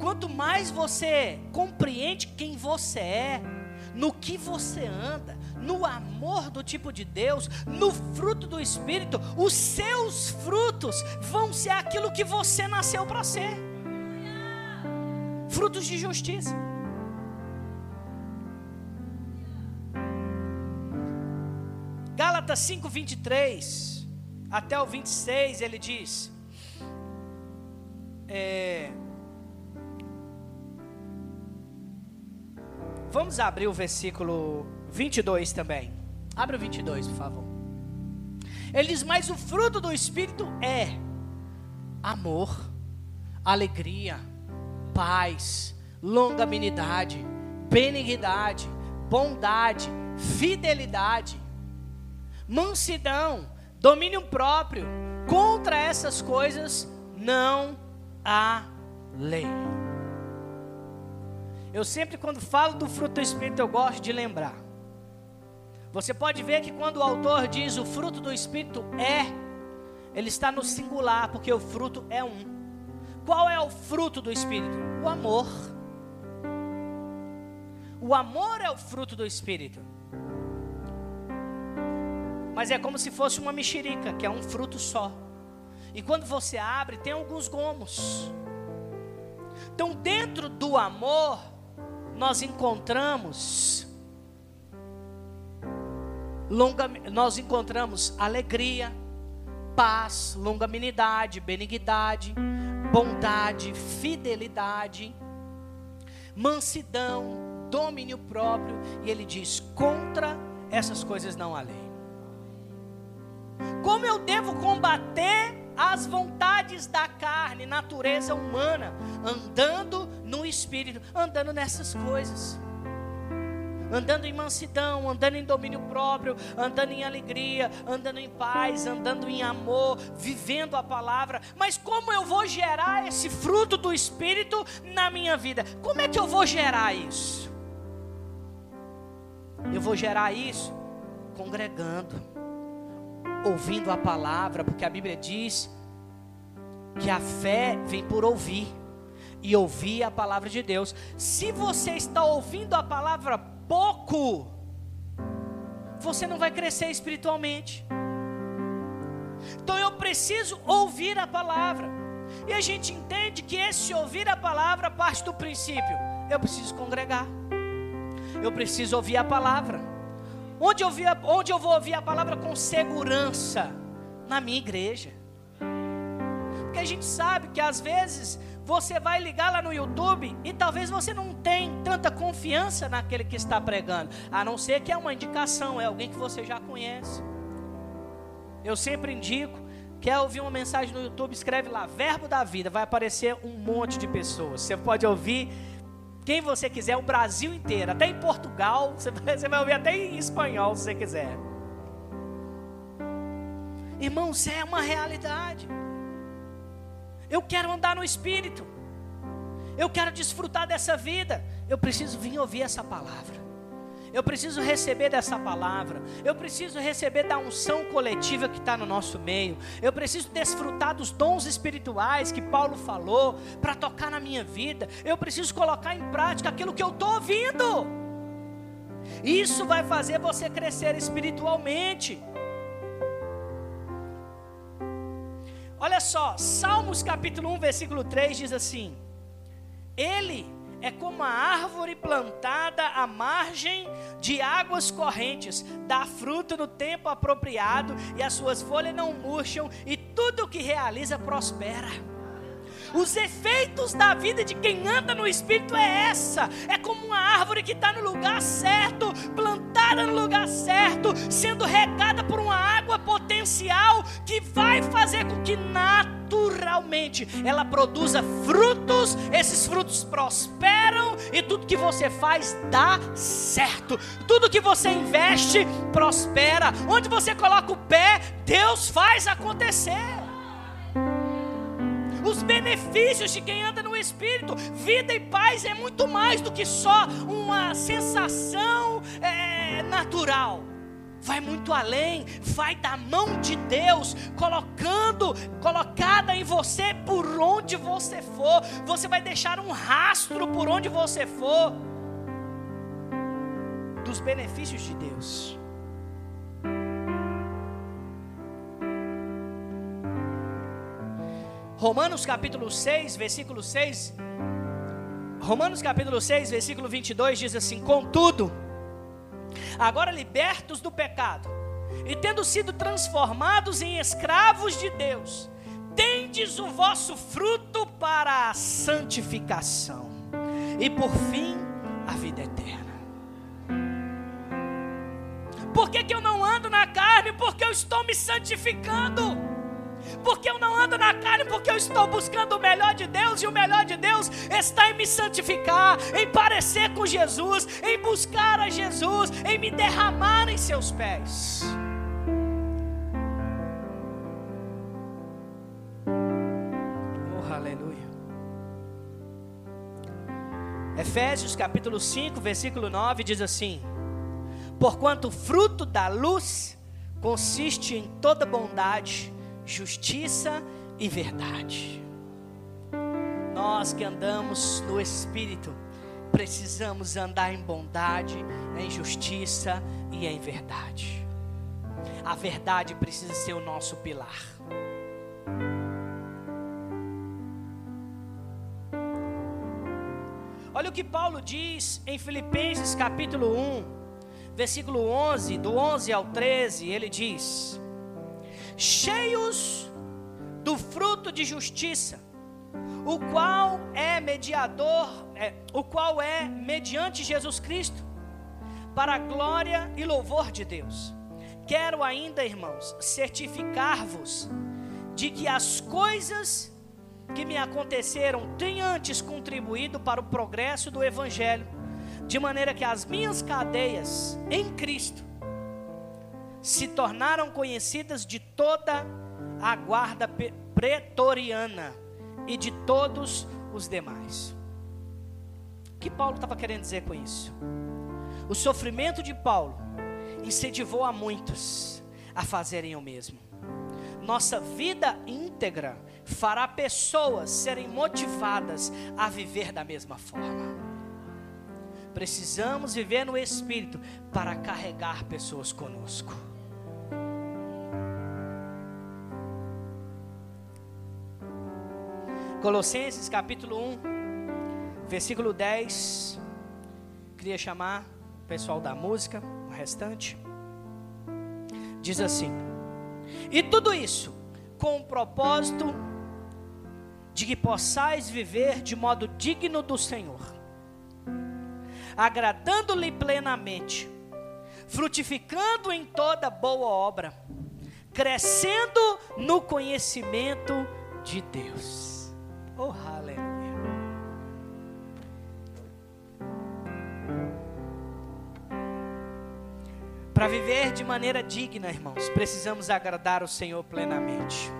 Quanto mais você compreende quem você é, no que você anda, no amor do tipo de Deus, no fruto do Espírito, os seus frutos vão ser aquilo que você nasceu para ser frutos de justiça. Gálatas 5, 23 até o 26, ele diz: é, Vamos abrir o versículo 22 também. Abre o 22, por favor. Ele diz: Mas o fruto do Espírito é amor, alegria, paz, longanimidade, benignidade, bondade, fidelidade, mansidão, domínio próprio. Contra essas coisas não há lei. Eu sempre, quando falo do fruto do Espírito, eu gosto de lembrar. Você pode ver que quando o autor diz o fruto do Espírito é, ele está no singular, porque o fruto é um. Qual é o fruto do Espírito? O amor. O amor é o fruto do Espírito. Mas é como se fosse uma mexerica, que é um fruto só. E quando você abre, tem alguns gomos. Então, dentro do amor, nós encontramos longa, nós encontramos alegria, paz, longanimidade, benignidade, bondade, fidelidade, mansidão, domínio próprio, e ele diz: contra essas coisas não há lei. Como eu devo combater as vontades da carne, natureza humana, andando no espírito, andando nessas coisas? andando em mansidão, andando em domínio próprio, andando em alegria, andando em paz, andando em amor, vivendo a palavra. Mas como eu vou gerar esse fruto do Espírito na minha vida? Como é que eu vou gerar isso? Eu vou gerar isso congregando ouvindo a palavra, porque a Bíblia diz que a fé vem por ouvir e ouvir a palavra de Deus. Se você está ouvindo a palavra pouco, você não vai crescer espiritualmente. Então eu preciso ouvir a palavra. E a gente entende que esse ouvir a palavra parte do princípio: eu preciso congregar, eu preciso ouvir a palavra. Onde eu, via, onde eu vou ouvir a palavra com segurança? Na minha igreja. Porque a gente sabe que às vezes você vai ligar lá no YouTube e talvez você não tenha tanta confiança naquele que está pregando, a não ser que é uma indicação, é alguém que você já conhece. Eu sempre indico, quer ouvir uma mensagem no YouTube, escreve lá, Verbo da Vida, vai aparecer um monte de pessoas. Você pode ouvir quem você quiser, o Brasil inteiro, até em Portugal, você vai, ouvir até em espanhol se você quiser. Irmãos, é uma realidade. Eu quero andar no Espírito, eu quero desfrutar dessa vida, eu preciso vir ouvir essa palavra. Eu preciso receber dessa palavra. Eu preciso receber da unção coletiva que está no nosso meio. Eu preciso desfrutar dos dons espirituais que Paulo falou para tocar na minha vida. Eu preciso colocar em prática aquilo que eu estou ouvindo. Isso vai fazer você crescer espiritualmente. Olha só, Salmos capítulo 1, versículo 3 diz assim: Ele é como a árvore plantada à margem de águas correntes, dá fruto no tempo apropriado, e as suas folhas não murcham, e tudo o que realiza prospera. Os efeitos da vida de quem anda no Espírito é essa: é como uma árvore que está no lugar certo, plantada no lugar certo, sendo regada por uma água potencial que vai fazer com que naturalmente ela produza frutos, esses frutos prosperam e tudo que você faz dá certo. Tudo que você investe prospera. Onde você coloca o pé, Deus faz acontecer os benefícios de quem anda no Espírito. Vida e paz é muito mais do que só uma sensação é, natural. Vai muito além, vai da mão de Deus, colocando, colocada em você por onde você for. Você vai deixar um rastro por onde você for dos benefícios de Deus. Romanos capítulo 6, versículo 6. Romanos capítulo 6, versículo 22 diz assim: Contudo, agora libertos do pecado, e tendo sido transformados em escravos de Deus, tendes o vosso fruto para a santificação, e por fim a vida eterna. Por que, que eu não ando na carne? Porque eu estou me santificando porque eu não ando na carne, porque eu estou buscando o melhor de Deus, e o melhor de Deus está em me santificar, em parecer com Jesus, em buscar a Jesus, em me derramar em seus pés. Oh, aleluia. Efésios capítulo 5, versículo 9 diz assim: Porquanto o fruto da luz consiste em toda bondade, justiça e verdade. Nós que andamos no Espírito, precisamos andar em bondade, em justiça e em verdade. A verdade precisa ser o nosso pilar. Olha o que Paulo diz em Filipenses capítulo 1, versículo 11, do 11 ao 13, ele diz: cheios do fruto de justiça, o qual é mediador, é, o qual é mediante Jesus Cristo, para a glória e louvor de Deus. Quero ainda, irmãos, certificar-vos de que as coisas que me aconteceram têm antes contribuído para o progresso do Evangelho, de maneira que as minhas cadeias em Cristo se tornaram conhecidas de toda a guarda pretoriana e de todos os demais. O que Paulo estava querendo dizer com isso? O sofrimento de Paulo incentivou a muitos a fazerem o mesmo. Nossa vida íntegra fará pessoas serem motivadas a viver da mesma forma. Precisamos viver no Espírito para carregar pessoas conosco. Colossenses capítulo 1, versículo 10. Queria chamar o pessoal da música, o restante. Diz assim: E tudo isso com o propósito de que possais viver de modo digno do Senhor, agradando-lhe plenamente, frutificando em toda boa obra, crescendo no conhecimento de Deus. Oh, aleluia. Para viver de maneira digna, irmãos, precisamos agradar o Senhor plenamente.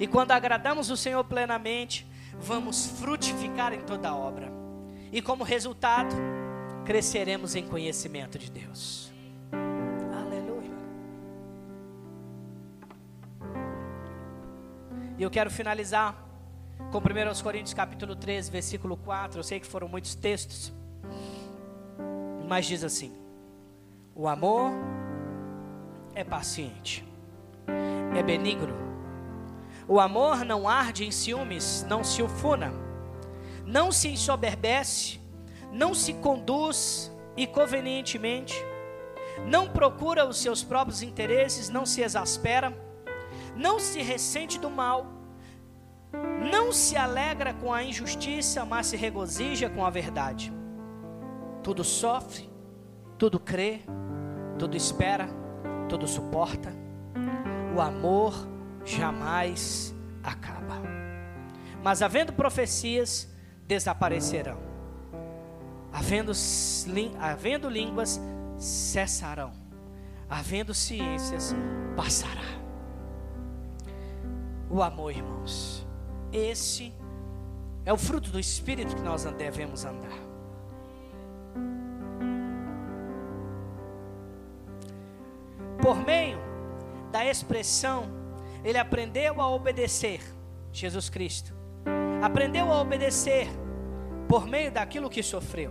E quando agradamos o Senhor plenamente, vamos frutificar em toda obra. E como resultado, cresceremos em conhecimento de Deus. Aleluia. E eu quero finalizar com 1 Coríntios capítulo 13, versículo 4. Eu sei que foram muitos textos, mas diz assim: O amor é paciente, é benigno. O amor não arde em ciúmes, não se ufuna, não se ensoberbece, não se conduz inconvenientemente, não procura os seus próprios interesses, não se exaspera, não se ressente do mal, não se alegra com a injustiça, mas se regozija com a verdade. Tudo sofre, tudo crê, tudo espera, tudo suporta. O amor jamais acaba. Mas havendo profecias, desaparecerão. Havendo, havendo línguas, cessarão. Havendo ciências, passará. O amor, irmãos, esse é o fruto do Espírito que nós devemos andar. Por meio da expressão, ele aprendeu a obedecer, Jesus Cristo. Aprendeu a obedecer por meio daquilo que sofreu.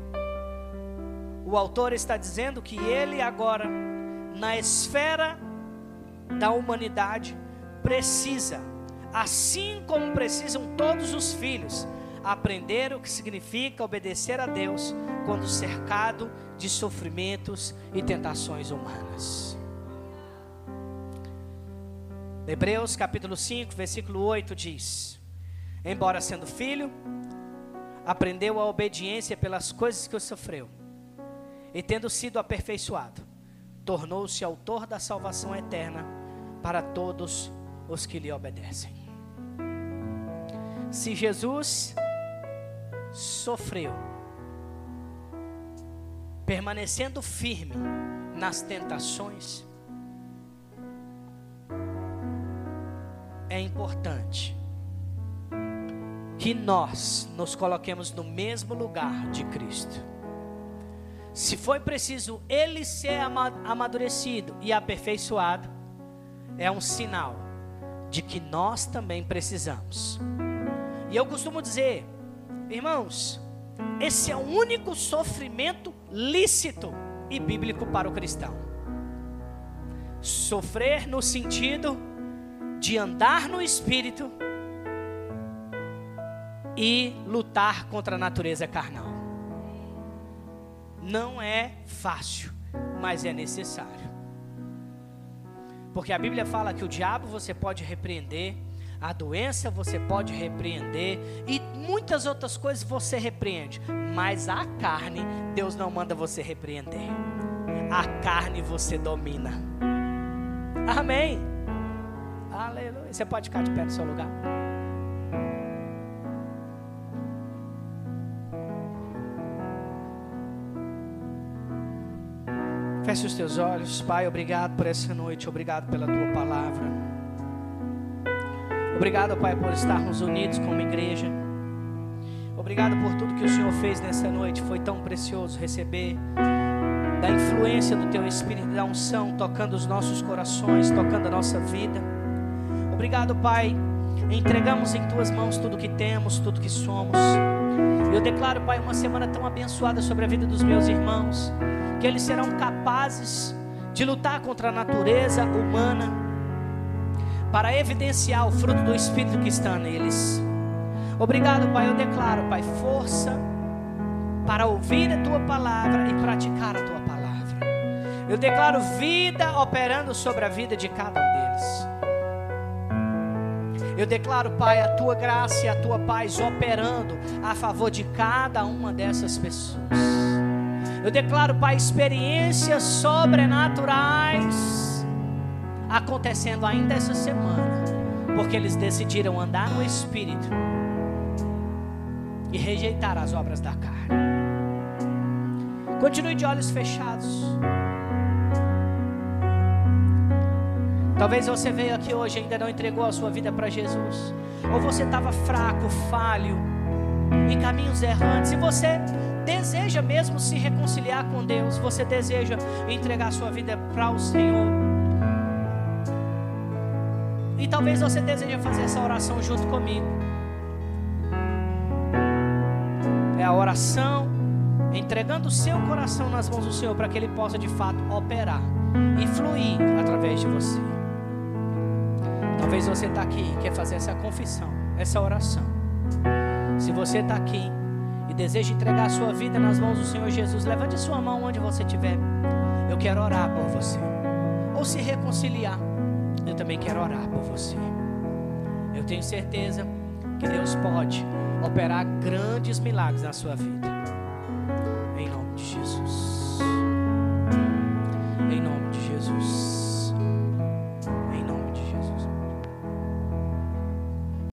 O autor está dizendo que ele agora, na esfera da humanidade, precisa, assim como precisam todos os filhos, aprender o que significa obedecer a Deus quando cercado de sofrimentos e tentações humanas. Hebreus capítulo 5, versículo 8 diz: Embora sendo filho, aprendeu a obediência pelas coisas que sofreu, e tendo sido aperfeiçoado, tornou-se autor da salvação eterna para todos os que lhe obedecem. Se Jesus sofreu, permanecendo firme nas tentações, é importante que nós nos coloquemos no mesmo lugar de Cristo. Se foi preciso ele ser amadurecido e aperfeiçoado, é um sinal de que nós também precisamos. E eu costumo dizer, irmãos, esse é o único sofrimento lícito e bíblico para o cristão. Sofrer no sentido de andar no espírito e lutar contra a natureza carnal. Não é fácil, mas é necessário. Porque a Bíblia fala que o diabo você pode repreender, a doença você pode repreender e muitas outras coisas você repreende, mas a carne Deus não manda você repreender. A carne você domina. Amém. Aleluia. Você pode ficar de pé no seu lugar. Feche os teus olhos, Pai. Obrigado por essa noite. Obrigado pela tua palavra. Obrigado, Pai, por estarmos unidos como igreja. Obrigado por tudo que o Senhor fez nessa noite. Foi tão precioso receber da influência do Teu Espírito, da unção, tocando os nossos corações, tocando a nossa vida. Obrigado, Pai. Entregamos em tuas mãos tudo que temos, tudo que somos. Eu declaro, Pai, uma semana tão abençoada sobre a vida dos meus irmãos, que eles serão capazes de lutar contra a natureza humana para evidenciar o fruto do Espírito que está neles. Obrigado, Pai. Eu declaro, Pai, força para ouvir a tua palavra e praticar a tua palavra. Eu declaro vida operando sobre a vida de cada um deles. Eu declaro, Pai, a tua graça e a tua paz operando a favor de cada uma dessas pessoas. Eu declaro, Pai, experiências sobrenaturais acontecendo ainda essa semana, porque eles decidiram andar no Espírito e rejeitar as obras da carne. Continue de olhos fechados. Talvez você veio aqui hoje e ainda não entregou a sua vida para Jesus. Ou você estava fraco, falho, em caminhos errantes. E você deseja mesmo se reconciliar com Deus. Você deseja entregar sua vida para o Senhor. E talvez você deseja fazer essa oração junto comigo. É a oração entregando o seu coração nas mãos do Senhor para que Ele possa de fato operar e fluir através de você. Talvez você está aqui e quer fazer essa confissão, essa oração. Se você está aqui e deseja entregar a sua vida nas mãos do Senhor Jesus, levante sua mão onde você estiver. Eu quero orar por você. Ou se reconciliar, eu também quero orar por você. Eu tenho certeza que Deus pode operar grandes milagres na sua vida.